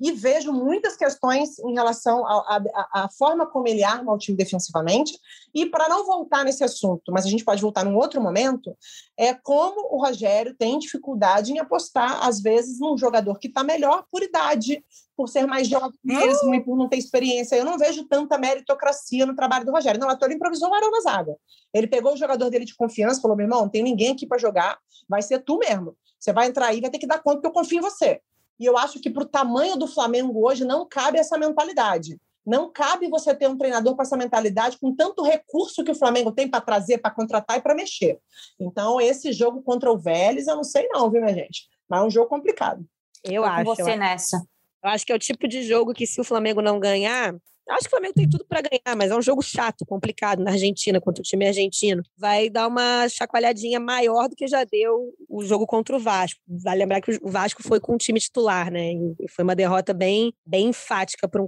e vejo muitas questões em relação à forma como ele arma o time defensivamente. E para não voltar nesse assunto, mas a gente pode voltar num outro momento, é como o Rogério tem dificuldade em apostar, às vezes, num jogador que está melhor por idade, por ser mais jovem mesmo e por não ter experiência. Eu não vejo tanta meritocracia no trabalho do Rogério. Não, o ator improvisou o Arão na zaga. Ele pegou o jogador dele de confiança, falou: meu irmão, não tem ninguém aqui para jogar, vai ser tu mesmo. Você vai entrar aí, vai ter que dar conta, porque eu confio em você. E eu acho que para o tamanho do Flamengo hoje não cabe essa mentalidade. Não cabe você ter um treinador com essa mentalidade, com tanto recurso que o Flamengo tem para trazer, para contratar e para mexer. Então, esse jogo contra o Vélez, eu não sei não, viu, minha gente? Mas é um jogo complicado. Eu Tô acho. Com você eu nessa. Eu acho que é o tipo de jogo que, se o Flamengo não ganhar, Acho que o Flamengo tem tudo para ganhar, mas é um jogo chato, complicado na Argentina, contra o time argentino. Vai dar uma chacoalhadinha maior do que já deu o jogo contra o Vasco. Vai lembrar que o Vasco foi com o time titular, né? E foi uma derrota bem, bem enfática para um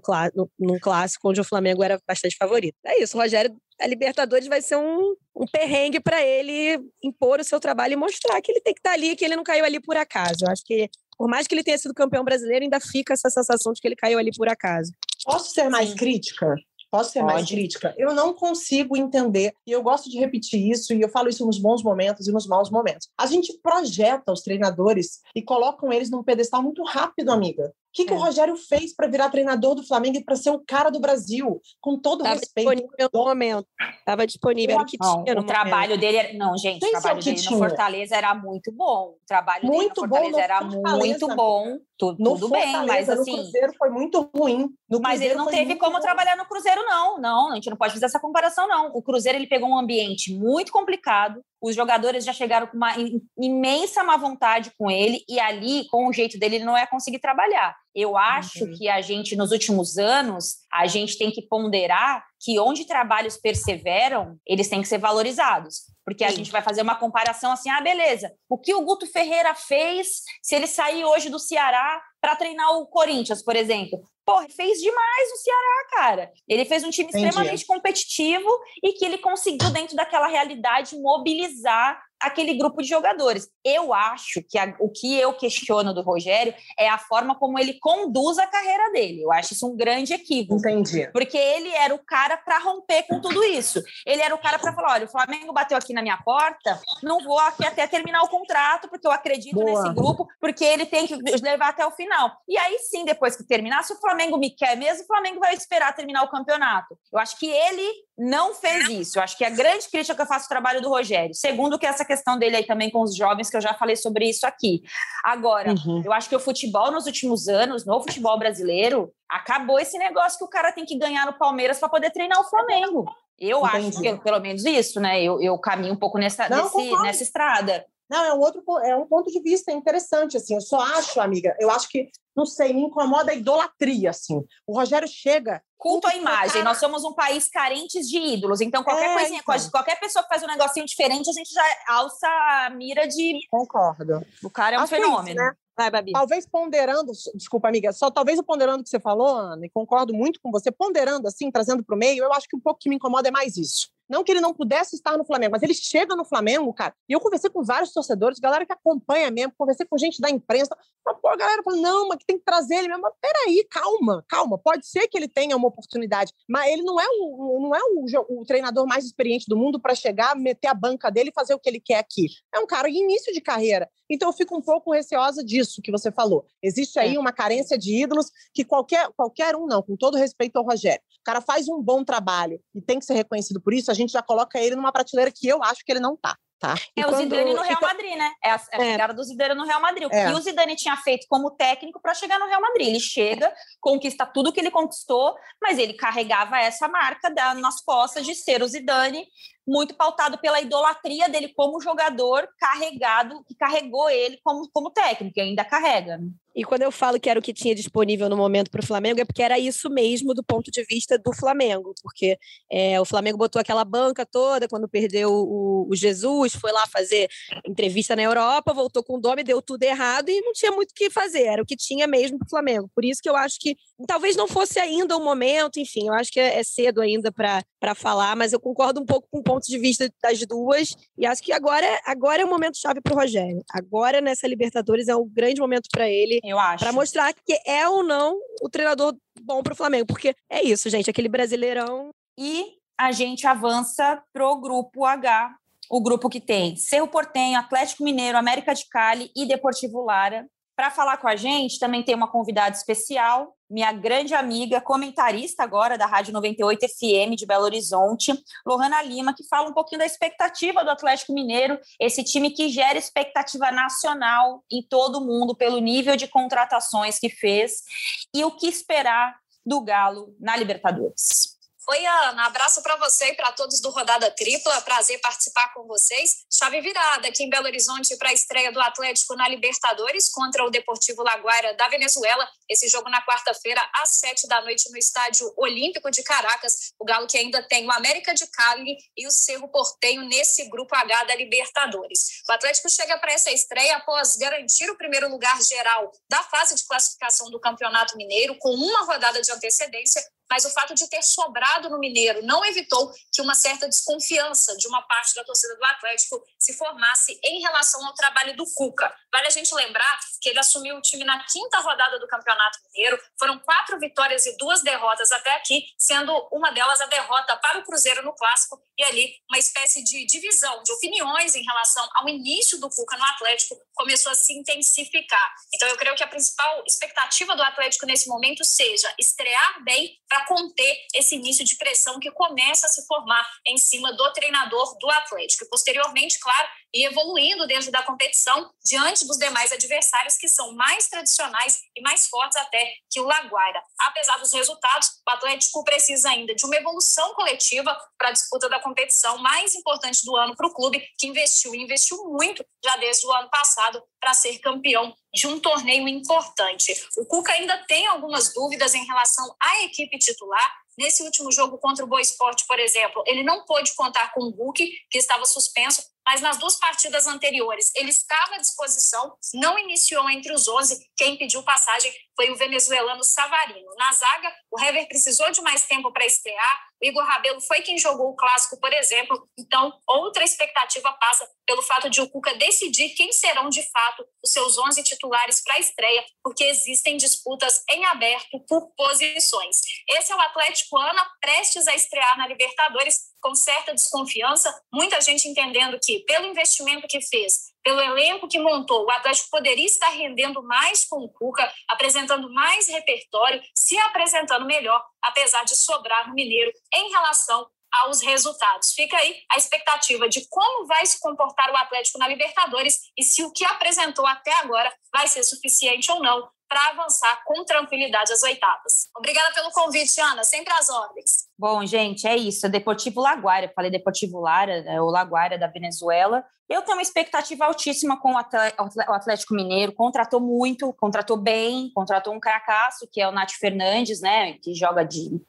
num clássico onde o Flamengo era bastante favorito. É isso, Rogério a Libertadores vai ser um, um perrengue para ele impor o seu trabalho e mostrar que ele tem que estar tá ali, que ele não caiu ali por acaso. Eu acho que por mais que ele tenha sido campeão brasileiro, ainda fica essa sensação de que ele caiu ali por acaso. Posso ser mais Sim. crítica? Posso ser Pode. mais crítica? Eu não consigo entender, e eu gosto de repetir isso, e eu falo isso nos bons momentos e nos maus momentos. A gente projeta os treinadores e colocam eles num pedestal muito rápido, amiga. O que, que é. o Rogério fez para virar treinador do Flamengo e para ser o cara do Brasil? Com todo Tava respeito. disponível no momento. Estava disponível, era o que tinha. o trabalho dele era... Não, gente, Tem o trabalho dele no Fortaleza era muito bom. O trabalho muito dele no Fortaleza bom, era muito bom. Tudo, tudo bem, mas assim. No Cruzeiro foi muito ruim. No mas ele não teve como bom. trabalhar no Cruzeiro, não. Não, a gente não pode fazer essa comparação, não. O Cruzeiro ele pegou um ambiente muito complicado, os jogadores já chegaram com uma imensa má vontade com ele e ali, com o jeito dele, ele não ia conseguir trabalhar. Eu acho uhum. que a gente, nos últimos anos, a gente tem que ponderar que onde trabalhos perseveram, eles têm que ser valorizados. Porque Sim. a gente vai fazer uma comparação assim, ah, beleza, o que o Guto Ferreira fez se ele sair hoje do Ceará para treinar o Corinthians, por exemplo? pô, fez demais no Ceará, cara. Ele fez um time Entendi. extremamente competitivo e que ele conseguiu, dentro daquela realidade, mobilizar aquele grupo de jogadores. Eu acho que a, o que eu questiono do Rogério é a forma como ele conduz a carreira dele. Eu acho isso um grande equívoco. Entendi. Porque ele era o cara para romper com tudo isso. Ele era o cara para falar: olha, o Flamengo bateu aqui na minha porta, não vou aqui até terminar o contrato, porque eu acredito Boa. nesse grupo, porque ele tem que levar até o final. E aí sim, depois que terminar, se o Flamengo me quer mesmo, o Flamengo vai esperar terminar o campeonato. Eu acho que ele não fez isso. Eu acho que a grande crítica que eu faço ao trabalho do Rogério. Segundo, que essa questão dele aí também com os jovens, que eu já falei sobre isso aqui. Agora, Uhum. eu acho que o futebol nos últimos anos, no futebol brasileiro, acabou esse negócio que o cara tem que ganhar no Palmeiras para poder treinar o Flamengo. Eu acho Entendi. que, pelo menos isso, né? Eu, eu caminho um pouco nessa, Não, concordo. nessa estrada. Não, é um outro é um ponto de vista interessante, assim. Eu só acho, amiga, eu acho que, não sei, me incomoda a idolatria, assim. O Rogério chega. Culto à imagem. cara. Nós somos um país carentes de ídolos. Então, qualquer É, coisinha, então. qualquer pessoa que faz um negocinho diferente, a gente já alça a mira de. Concordo. O cara é um Acho que isso, fenômeno. né? Vai, Babi. Talvez ponderando, desculpa, amiga, só talvez o ponderando que você falou, Ana, e concordo muito com você, ponderando assim, trazendo para o meio, eu acho que um pouco que me incomoda é mais isso. Não que ele não pudesse estar no Flamengo, mas ele chega no Flamengo, cara. E eu conversei com vários torcedores, galera que acompanha mesmo, conversei com gente da imprensa. Mas, pô, a galera falou: não, mas que tem que trazer ele mesmo. Mas peraí, calma, calma. Pode ser que ele tenha uma oportunidade, mas ele não é o, não é o, o treinador mais experiente do mundo para chegar, meter a banca dele e fazer o que ele quer aqui. É um cara em início de carreira. Então eu fico um pouco receosa disso que você falou. Existe aí uma carência de ídolos que qualquer, qualquer um, não, com todo respeito ao Rogério. O cara faz um bom trabalho e tem que ser reconhecido por isso, a gente já coloca ele numa prateleira que eu acho que ele não tá. Tá? É o quando- Zidane no Real Madrid, né? É a, é a É. chegada do Zidane no Real Madrid. O É. que o Zidane tinha feito como técnico para chegar no Real Madrid? Ele chega, conquista tudo que ele conquistou, mas ele carregava essa marca da, nas costas de ser o Zidane, muito pautado pela idolatria dele como jogador carregado, que carregou ele como, como técnico, e ainda carrega. E quando eu falo que era o que tinha disponível no momento para o Flamengo, é porque era isso mesmo do ponto de vista do Flamengo, porque é, o Flamengo botou aquela banca toda quando perdeu o, o Jesus, foi lá fazer entrevista na Europa, voltou com o Dome, deu tudo errado e não tinha muito o que fazer, era o que tinha mesmo para o Flamengo. Por isso que eu acho que talvez não fosse ainda o momento, enfim, eu acho que é, é cedo ainda para falar, mas eu concordo um pouco com o ponto de vista das duas e acho que agora, é- agora é o momento chave para o Rogério. Agora, nessa Libertadores, é um grande momento para ele para mostrar que é ou não o treinador bom para o Flamengo, porque é isso, gente, aquele brasileirão. E a gente avança pro grupo H, o grupo que tem Cerro Portenho, Atlético Mineiro, América de Cali e Deportivo Lara. Para falar com a gente, também tem uma convidada especial, minha grande amiga, comentarista agora da Rádio 98 FM de Belo Horizonte, Lohana Lima, que fala um pouquinho da expectativa do Atlético Mineiro, esse time que gera expectativa nacional em todo o mundo pelo nível de contratações que fez e o que esperar do Galo na Libertadores. Oi, Ana. Abraço para você e para todos do Rodada Tripla. Prazer participar com vocês. Chave virada aqui em Belo Horizonte para a estreia do Atlético na Libertadores contra o Deportivo Laguaira da Venezuela. Esse jogo na quarta-feira, às sete da noite, no Estádio Olímpico de Caracas. O Galo que ainda tem o América de Cali e o Cerro Portenho nesse grupo H da Libertadores. O Atlético chega para essa estreia após garantir o primeiro lugar geral da fase de classificação do Campeonato Mineiro, com uma rodada de antecedência mas o fato de ter sobrado no Mineiro não evitou que uma certa desconfiança de uma parte da torcida do Atlético se formasse em relação ao trabalho do Cuca. Vale a gente lembrar que ele assumiu o time na quinta rodada do Campeonato Mineiro, foram quatro vitórias e duas derrotas até aqui, sendo uma delas a derrota para o Cruzeiro no Clássico, e ali uma espécie de divisão de opiniões em relação ao início do Cuca no Atlético começou a se intensificar. Então eu creio que a principal expectativa do Atlético nesse momento seja estrear bem para conter esse início de pressão que começa a se formar em cima do treinador do Atlético. E posteriormente, claro, e evoluindo dentro da competição diante dos demais adversários que são mais tradicionais e mais fortes até que o Laguaira. Apesar dos resultados, o Atlético precisa ainda de uma evolução coletiva para a disputa da competição mais importante do ano para o clube, que investiu e investiu muito já desde o ano passado para ser campeão de um torneio importante. O Cuca ainda tem algumas dúvidas em relação à equipe titular. Nesse último jogo contra o Boa Esporte, por exemplo, ele não pôde contar com o Hulk, que estava suspenso, mas nas duas partidas anteriores ele estava à disposição, não iniciou entre os 11. Quem pediu passagem foi o venezuelano Savarino. Na zaga, o Hever precisou de mais tempo para estrear. O Igor Rabelo foi quem jogou o clássico, por exemplo. Então, outra expectativa passa pelo fato de o Cuca decidir quem serão de fato os seus 11 titulares para a estreia, porque existem disputas em aberto por posições. Esse é o Atlético Ana prestes a estrear na Libertadores com certa desconfiança, muita gente entendendo que, pelo investimento que fez, pelo elenco que montou, o Atlético poderia estar rendendo mais com o Cuca, apresentando mais repertório, se apresentando melhor, apesar de sobrar no Mineiro em relação aos resultados. Fica aí a expectativa de como vai se comportar o Atlético na Libertadores e se o que apresentou até agora vai ser suficiente ou não para avançar com tranquilidade às oitavas. Obrigada pelo convite, Ana. Sempre às ordens. Bom, gente, é isso. Deportivo Laguaira. Falei Deportivo Lara, é o Laguaira da Venezuela. Eu tenho uma expectativa altíssima com o Atlético Mineiro. Contratou muito, contratou bem, contratou um cracaço, que é o Nath Fernandes, né? Que joga de.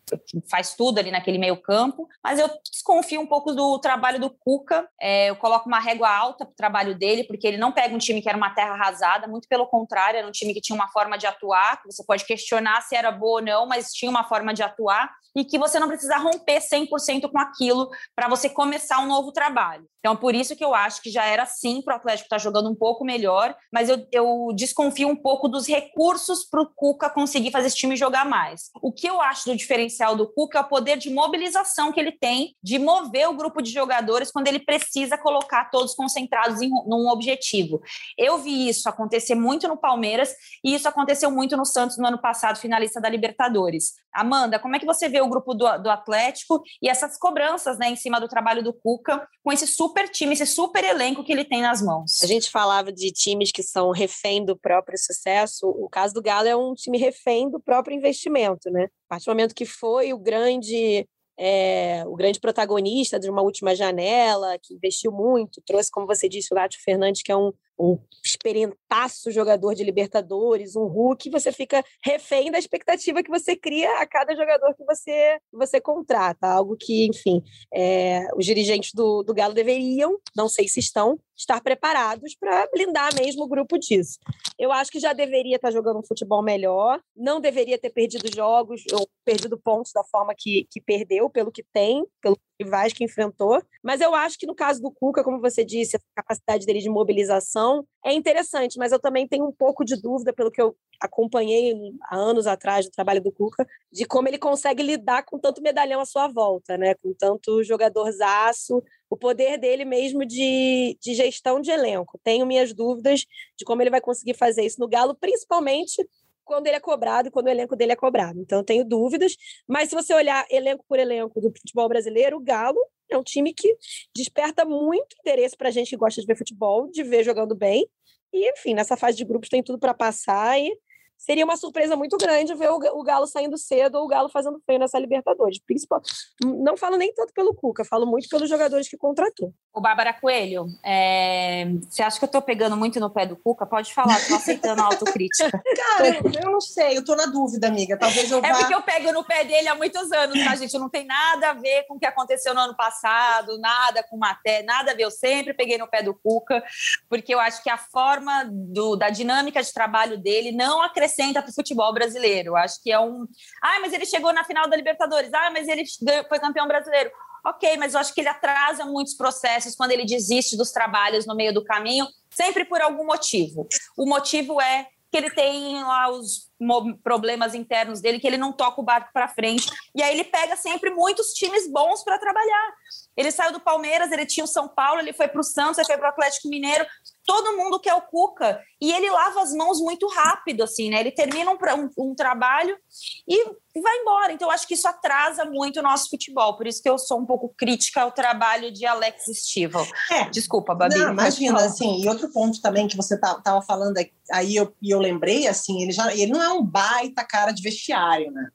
faz tudo ali naquele meio campo. Mas eu desconfio um pouco do trabalho do Cuca. É, eu coloco uma régua alta para o trabalho dele, porque ele não pega um time que era uma terra arrasada, muito pelo contrário, era um time que tinha uma forma de atuar, que você pode questionar se era boa ou não, mas tinha uma forma de atuar e que você não precisa romper 100% com aquilo para você começar um novo trabalho. Então, por isso que eu acho que já era sim para o Atlético estar tá jogando um pouco melhor, mas eu, eu desconfio um pouco dos recursos para o Cuca conseguir fazer esse time jogar mais. O que eu acho do diferencial do Cuca é o poder de mobilização que ele tem, de mover o grupo de jogadores quando ele precisa colocar todos concentrados em num objetivo. Eu vi isso acontecer muito no Palmeiras e isso aconteceu muito no Santos no ano passado, finalista da Libertadores. Amanda, como é que você vê o grupo do, do Atlético e essas cobranças né, em cima do trabalho do Cuca com esse super super time, esse super elenco que ele tem nas mãos. A gente falava de times que são refém do próprio sucesso. O caso do Galo é um time refém do próprio investimento, né? A partir do momento que foi o grande é, o grande protagonista de uma última janela, que investiu muito, trouxe, como você disse, o Látio Fernandes, que é um um experientaço jogador de Libertadores, um Hulk, você fica refém da expectativa que você cria a cada jogador que você, que você contrata. Algo que, enfim, é, os dirigentes do, do Galo deveriam, não sei se estão, estar preparados para blindar mesmo o grupo disso. Eu acho que já deveria estar jogando um futebol melhor, não deveria ter perdido jogos ou perdido pontos da forma que, que perdeu, pelo que tem, pelo rivais que enfrentou. Mas eu acho que no caso do Cuca, como você disse, a capacidade dele de mobilização é interessante, mas eu também tenho um pouco de dúvida, pelo que eu acompanhei há anos atrás do trabalho do Cuca, de como ele consegue lidar com tanto medalhão à sua volta, né? com tanto jogadorzaço, o poder dele mesmo de, de gestão de elenco. Tenho minhas dúvidas de como ele vai conseguir fazer isso no Galo, principalmente quando ele é cobrado quando o elenco dele é cobrado. Então, tenho dúvidas. Mas se você olhar elenco por elenco do futebol brasileiro, o Galo é um time que desperta muito interesse para a gente que gosta de ver futebol, de ver jogando bem. E, enfim, nessa fase de grupos tem tudo para passar e seria uma surpresa muito grande ver o, Galo saindo cedo ou o Galo fazendo feio nessa Libertadores. Principal, não falo nem tanto pelo Cuca, falo muito pelos jogadores que contratou. O Bárbara Coelho, é... você acha que eu tô pegando muito no pé do Cuca? Pode falar, tô aceitando a autocrítica. Cara, eu, não sei, eu tô na dúvida, amiga. Talvez eu é vá... É porque eu pego no pé dele há muitos anos, tá, gente? Não tem nada a ver com o que aconteceu no ano passado, nada com maté, nada a ver. Eu sempre peguei no pé do Cuca, porque eu acho que a forma do, da dinâmica de trabalho dele não acrescenta acrescenta para o futebol brasileiro. Acho que é um. Ah, mas ele chegou na final da Libertadores. Ah, mas ele foi campeão brasileiro. Ok, mas eu acho que ele atrasa muitos processos quando ele desiste dos trabalhos no meio do caminho, sempre por algum motivo. O motivo é que ele tem lá os problemas internos dele, que ele não toca o barco para frente. E aí ele pega sempre muitos times bons para trabalhar. Ele saiu do Palmeiras, ele tinha o São Paulo, ele foi para o Santos, ele foi para o Atlético Mineiro. Todo mundo quer o Cuca. E ele lava as mãos muito rápido, assim, né? Ele termina um, um, um trabalho e vai embora. Então, eu acho que isso atrasa muito o nosso futebol. Por isso que eu sou um pouco crítica ao trabalho de Alex Stival. É. Desculpa, Babi. Não, imagina, assim, e outro ponto também que você estava falando aí, eu, e eu lembrei, assim, ele já ele não é um baita cara de vestiário, né?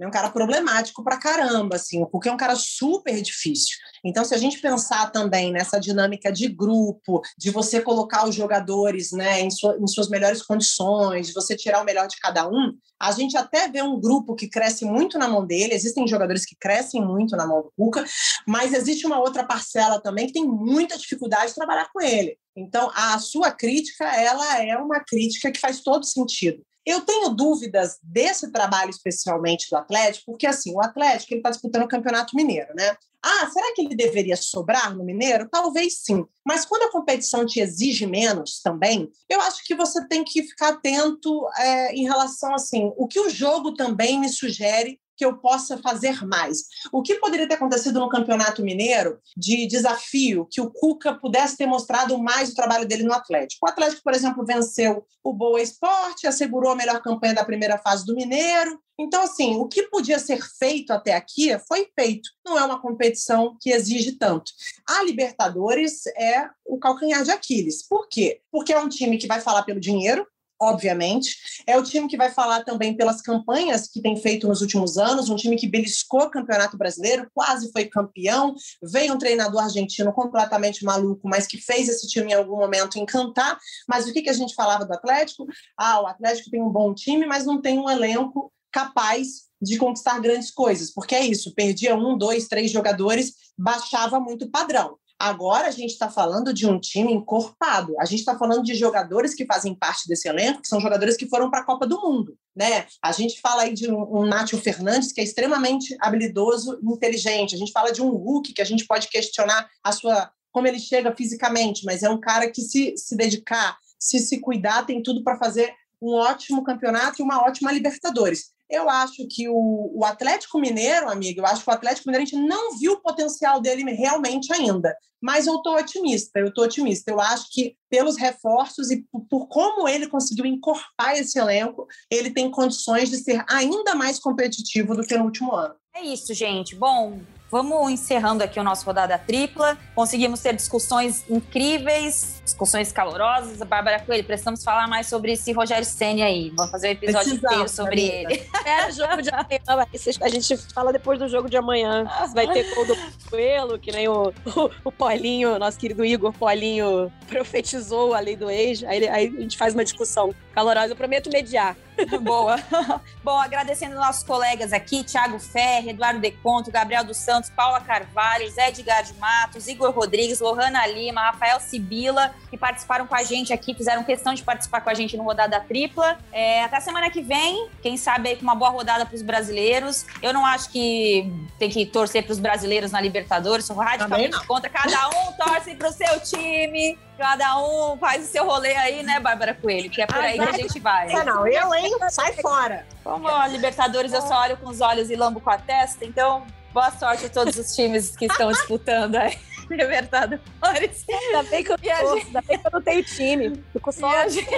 É um cara problemático pra caramba, assim, porque é um cara super difícil. Então, se a gente pensar também nessa dinâmica de grupo, de você colocar os jogadores né, em, sua, em suas melhores condições, de você tirar o melhor de cada um, a gente até vê um grupo que cresce muito na mão dele, existem jogadores que crescem muito na mão do Cuca, mas existe uma outra parcela também que tem muita dificuldade de trabalhar com ele. Então, a sua crítica, ela é uma crítica que faz todo sentido. Eu tenho dúvidas desse trabalho especialmente do Atlético, porque assim, o Atlético ele está disputando o Campeonato Mineiro, né? Ah, será que ele deveria sobrar no Mineiro? Talvez sim. Mas quando a competição te exige menos também, eu acho que você tem que ficar atento é, em relação assim, o que o jogo também me sugere que eu possa fazer mais. O que poderia ter acontecido no Campeonato Mineiro de desafio que o Cuca pudesse ter mostrado mais o trabalho dele no Atlético? O Atlético, por exemplo, venceu o Boa Esporte, assegurou a melhor campanha da primeira fase do Mineiro. Então, assim, o que podia ser feito até aqui foi feito. Não é uma competição que exige tanto. A Libertadores é o calcanhar de Aquiles. Por quê? Porque é um time que vai falar pelo dinheiro, obviamente. É o time que vai falar também pelas campanhas que tem feito nos últimos anos, um time que beliscou o Campeonato Brasileiro, quase foi campeão, veio um treinador argentino completamente maluco, mas que fez esse time em algum momento encantar. Mas o que, que a gente falava do Atlético? Ah, o Atlético tem um bom time, mas não tem um elenco capaz de conquistar grandes coisas, porque é isso, perdia um, dois, três jogadores, baixava muito o padrão. Agora a gente está falando de um time encorpado. A gente está falando de jogadores que fazem parte desse elenco, que são jogadores que foram para a Copa do Mundo. Né? A gente fala aí de um, um Nátio Fernandes, que é extremamente habilidoso e inteligente. A gente fala de um Hulk, que a gente pode questionar a sua como ele chega fisicamente, mas é um cara que, se, se dedicar, se se cuidar, tem tudo para fazer um ótimo campeonato e uma ótima Libertadores. Eu acho que o, o, Atlético Mineiro, amigo, eu acho que o Atlético Mineiro a gente não viu o potencial dele realmente ainda. Mas eu estou otimista, eu estou otimista. Eu acho que pelos reforços e por, por como ele conseguiu encorpar esse elenco, ele tem condições de ser ainda mais competitivo do que no último ano. É isso, gente. Bom, Vamos encerrando aqui o nosso rodada tripla. Conseguimos ter discussões incríveis, discussões calorosas. A Bárbara Coelho, precisamos falar mais sobre esse Rogério Senna aí. Vamos fazer um episódio inteiro sobre ele. É, jogo de amanhã. A gente fala depois do jogo de amanhã. Vai ter gol do Coelho, que nem o, o, o Paulinho, nosso querido Igor Paulinho, profetizou a lei do ex. Aí, aí a gente faz uma discussão calorosa. Eu prometo mediar. Boa. Bom, agradecendo nossos colegas aqui, Thiago Ferre, Eduardo Deconto, Gabriel dos Santos, Paula Carvalho, Zé Edgar de Matos, Igor Rodrigues, Lohana Lima, Rafael Sibila, que participaram com a gente aqui, fizeram questão de participar com a gente no Rodada Tripla. É, até semana que vem, quem sabe aí com uma boa rodada para os brasileiros. Eu não acho que tem que torcer para os brasileiros na Libertadores, sou radicalmente contra. Cada um torce para o seu time. Cada um faz o seu rolê aí, né, Bárbara Coelho? Que é por aí que a gente vai. Não, não, eu, hein? Sai fora. A Libertadores, eu só olho com os olhos e lambo com a testa, então boa sorte a todos os times que estão disputando aí. Libertadores. Ainda bem que eu torço, gente... ainda bem que eu não tenho time. Fico só. Gente...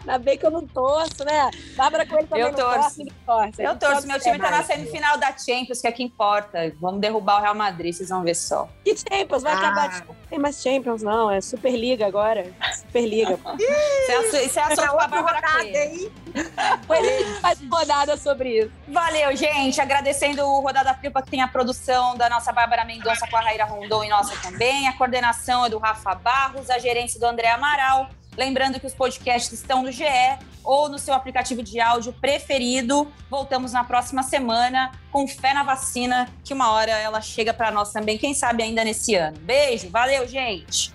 Ainda bem que eu não torço, né? Bárbara Coelho também eu torço. não torce, Eu torço. Meu time tá na semifinal da Champions, que é que importa. Vamos derrubar o Real Madrid, vocês vão ver só. Que Champions? Vai ah. acabar. Não tem mais Champions, não. É Superliga agora. Superliga. Isso é assunto com a Bárbara Coelho. Faz rodada sobre isso. Valeu, gente. Agradecendo o Rodada Tripa, que tem a produção da nossa Bárbara Mendonça com a Raíra Rondon e nossa também. A coordenação é do Rafa Barros, a gerência do André Amaral. Lembrando que os podcasts estão no GE ou no seu aplicativo de áudio preferido. Voltamos na próxima semana com fé na vacina, que uma hora ela chega para nós também, quem sabe ainda nesse ano. Beijo, valeu, gente!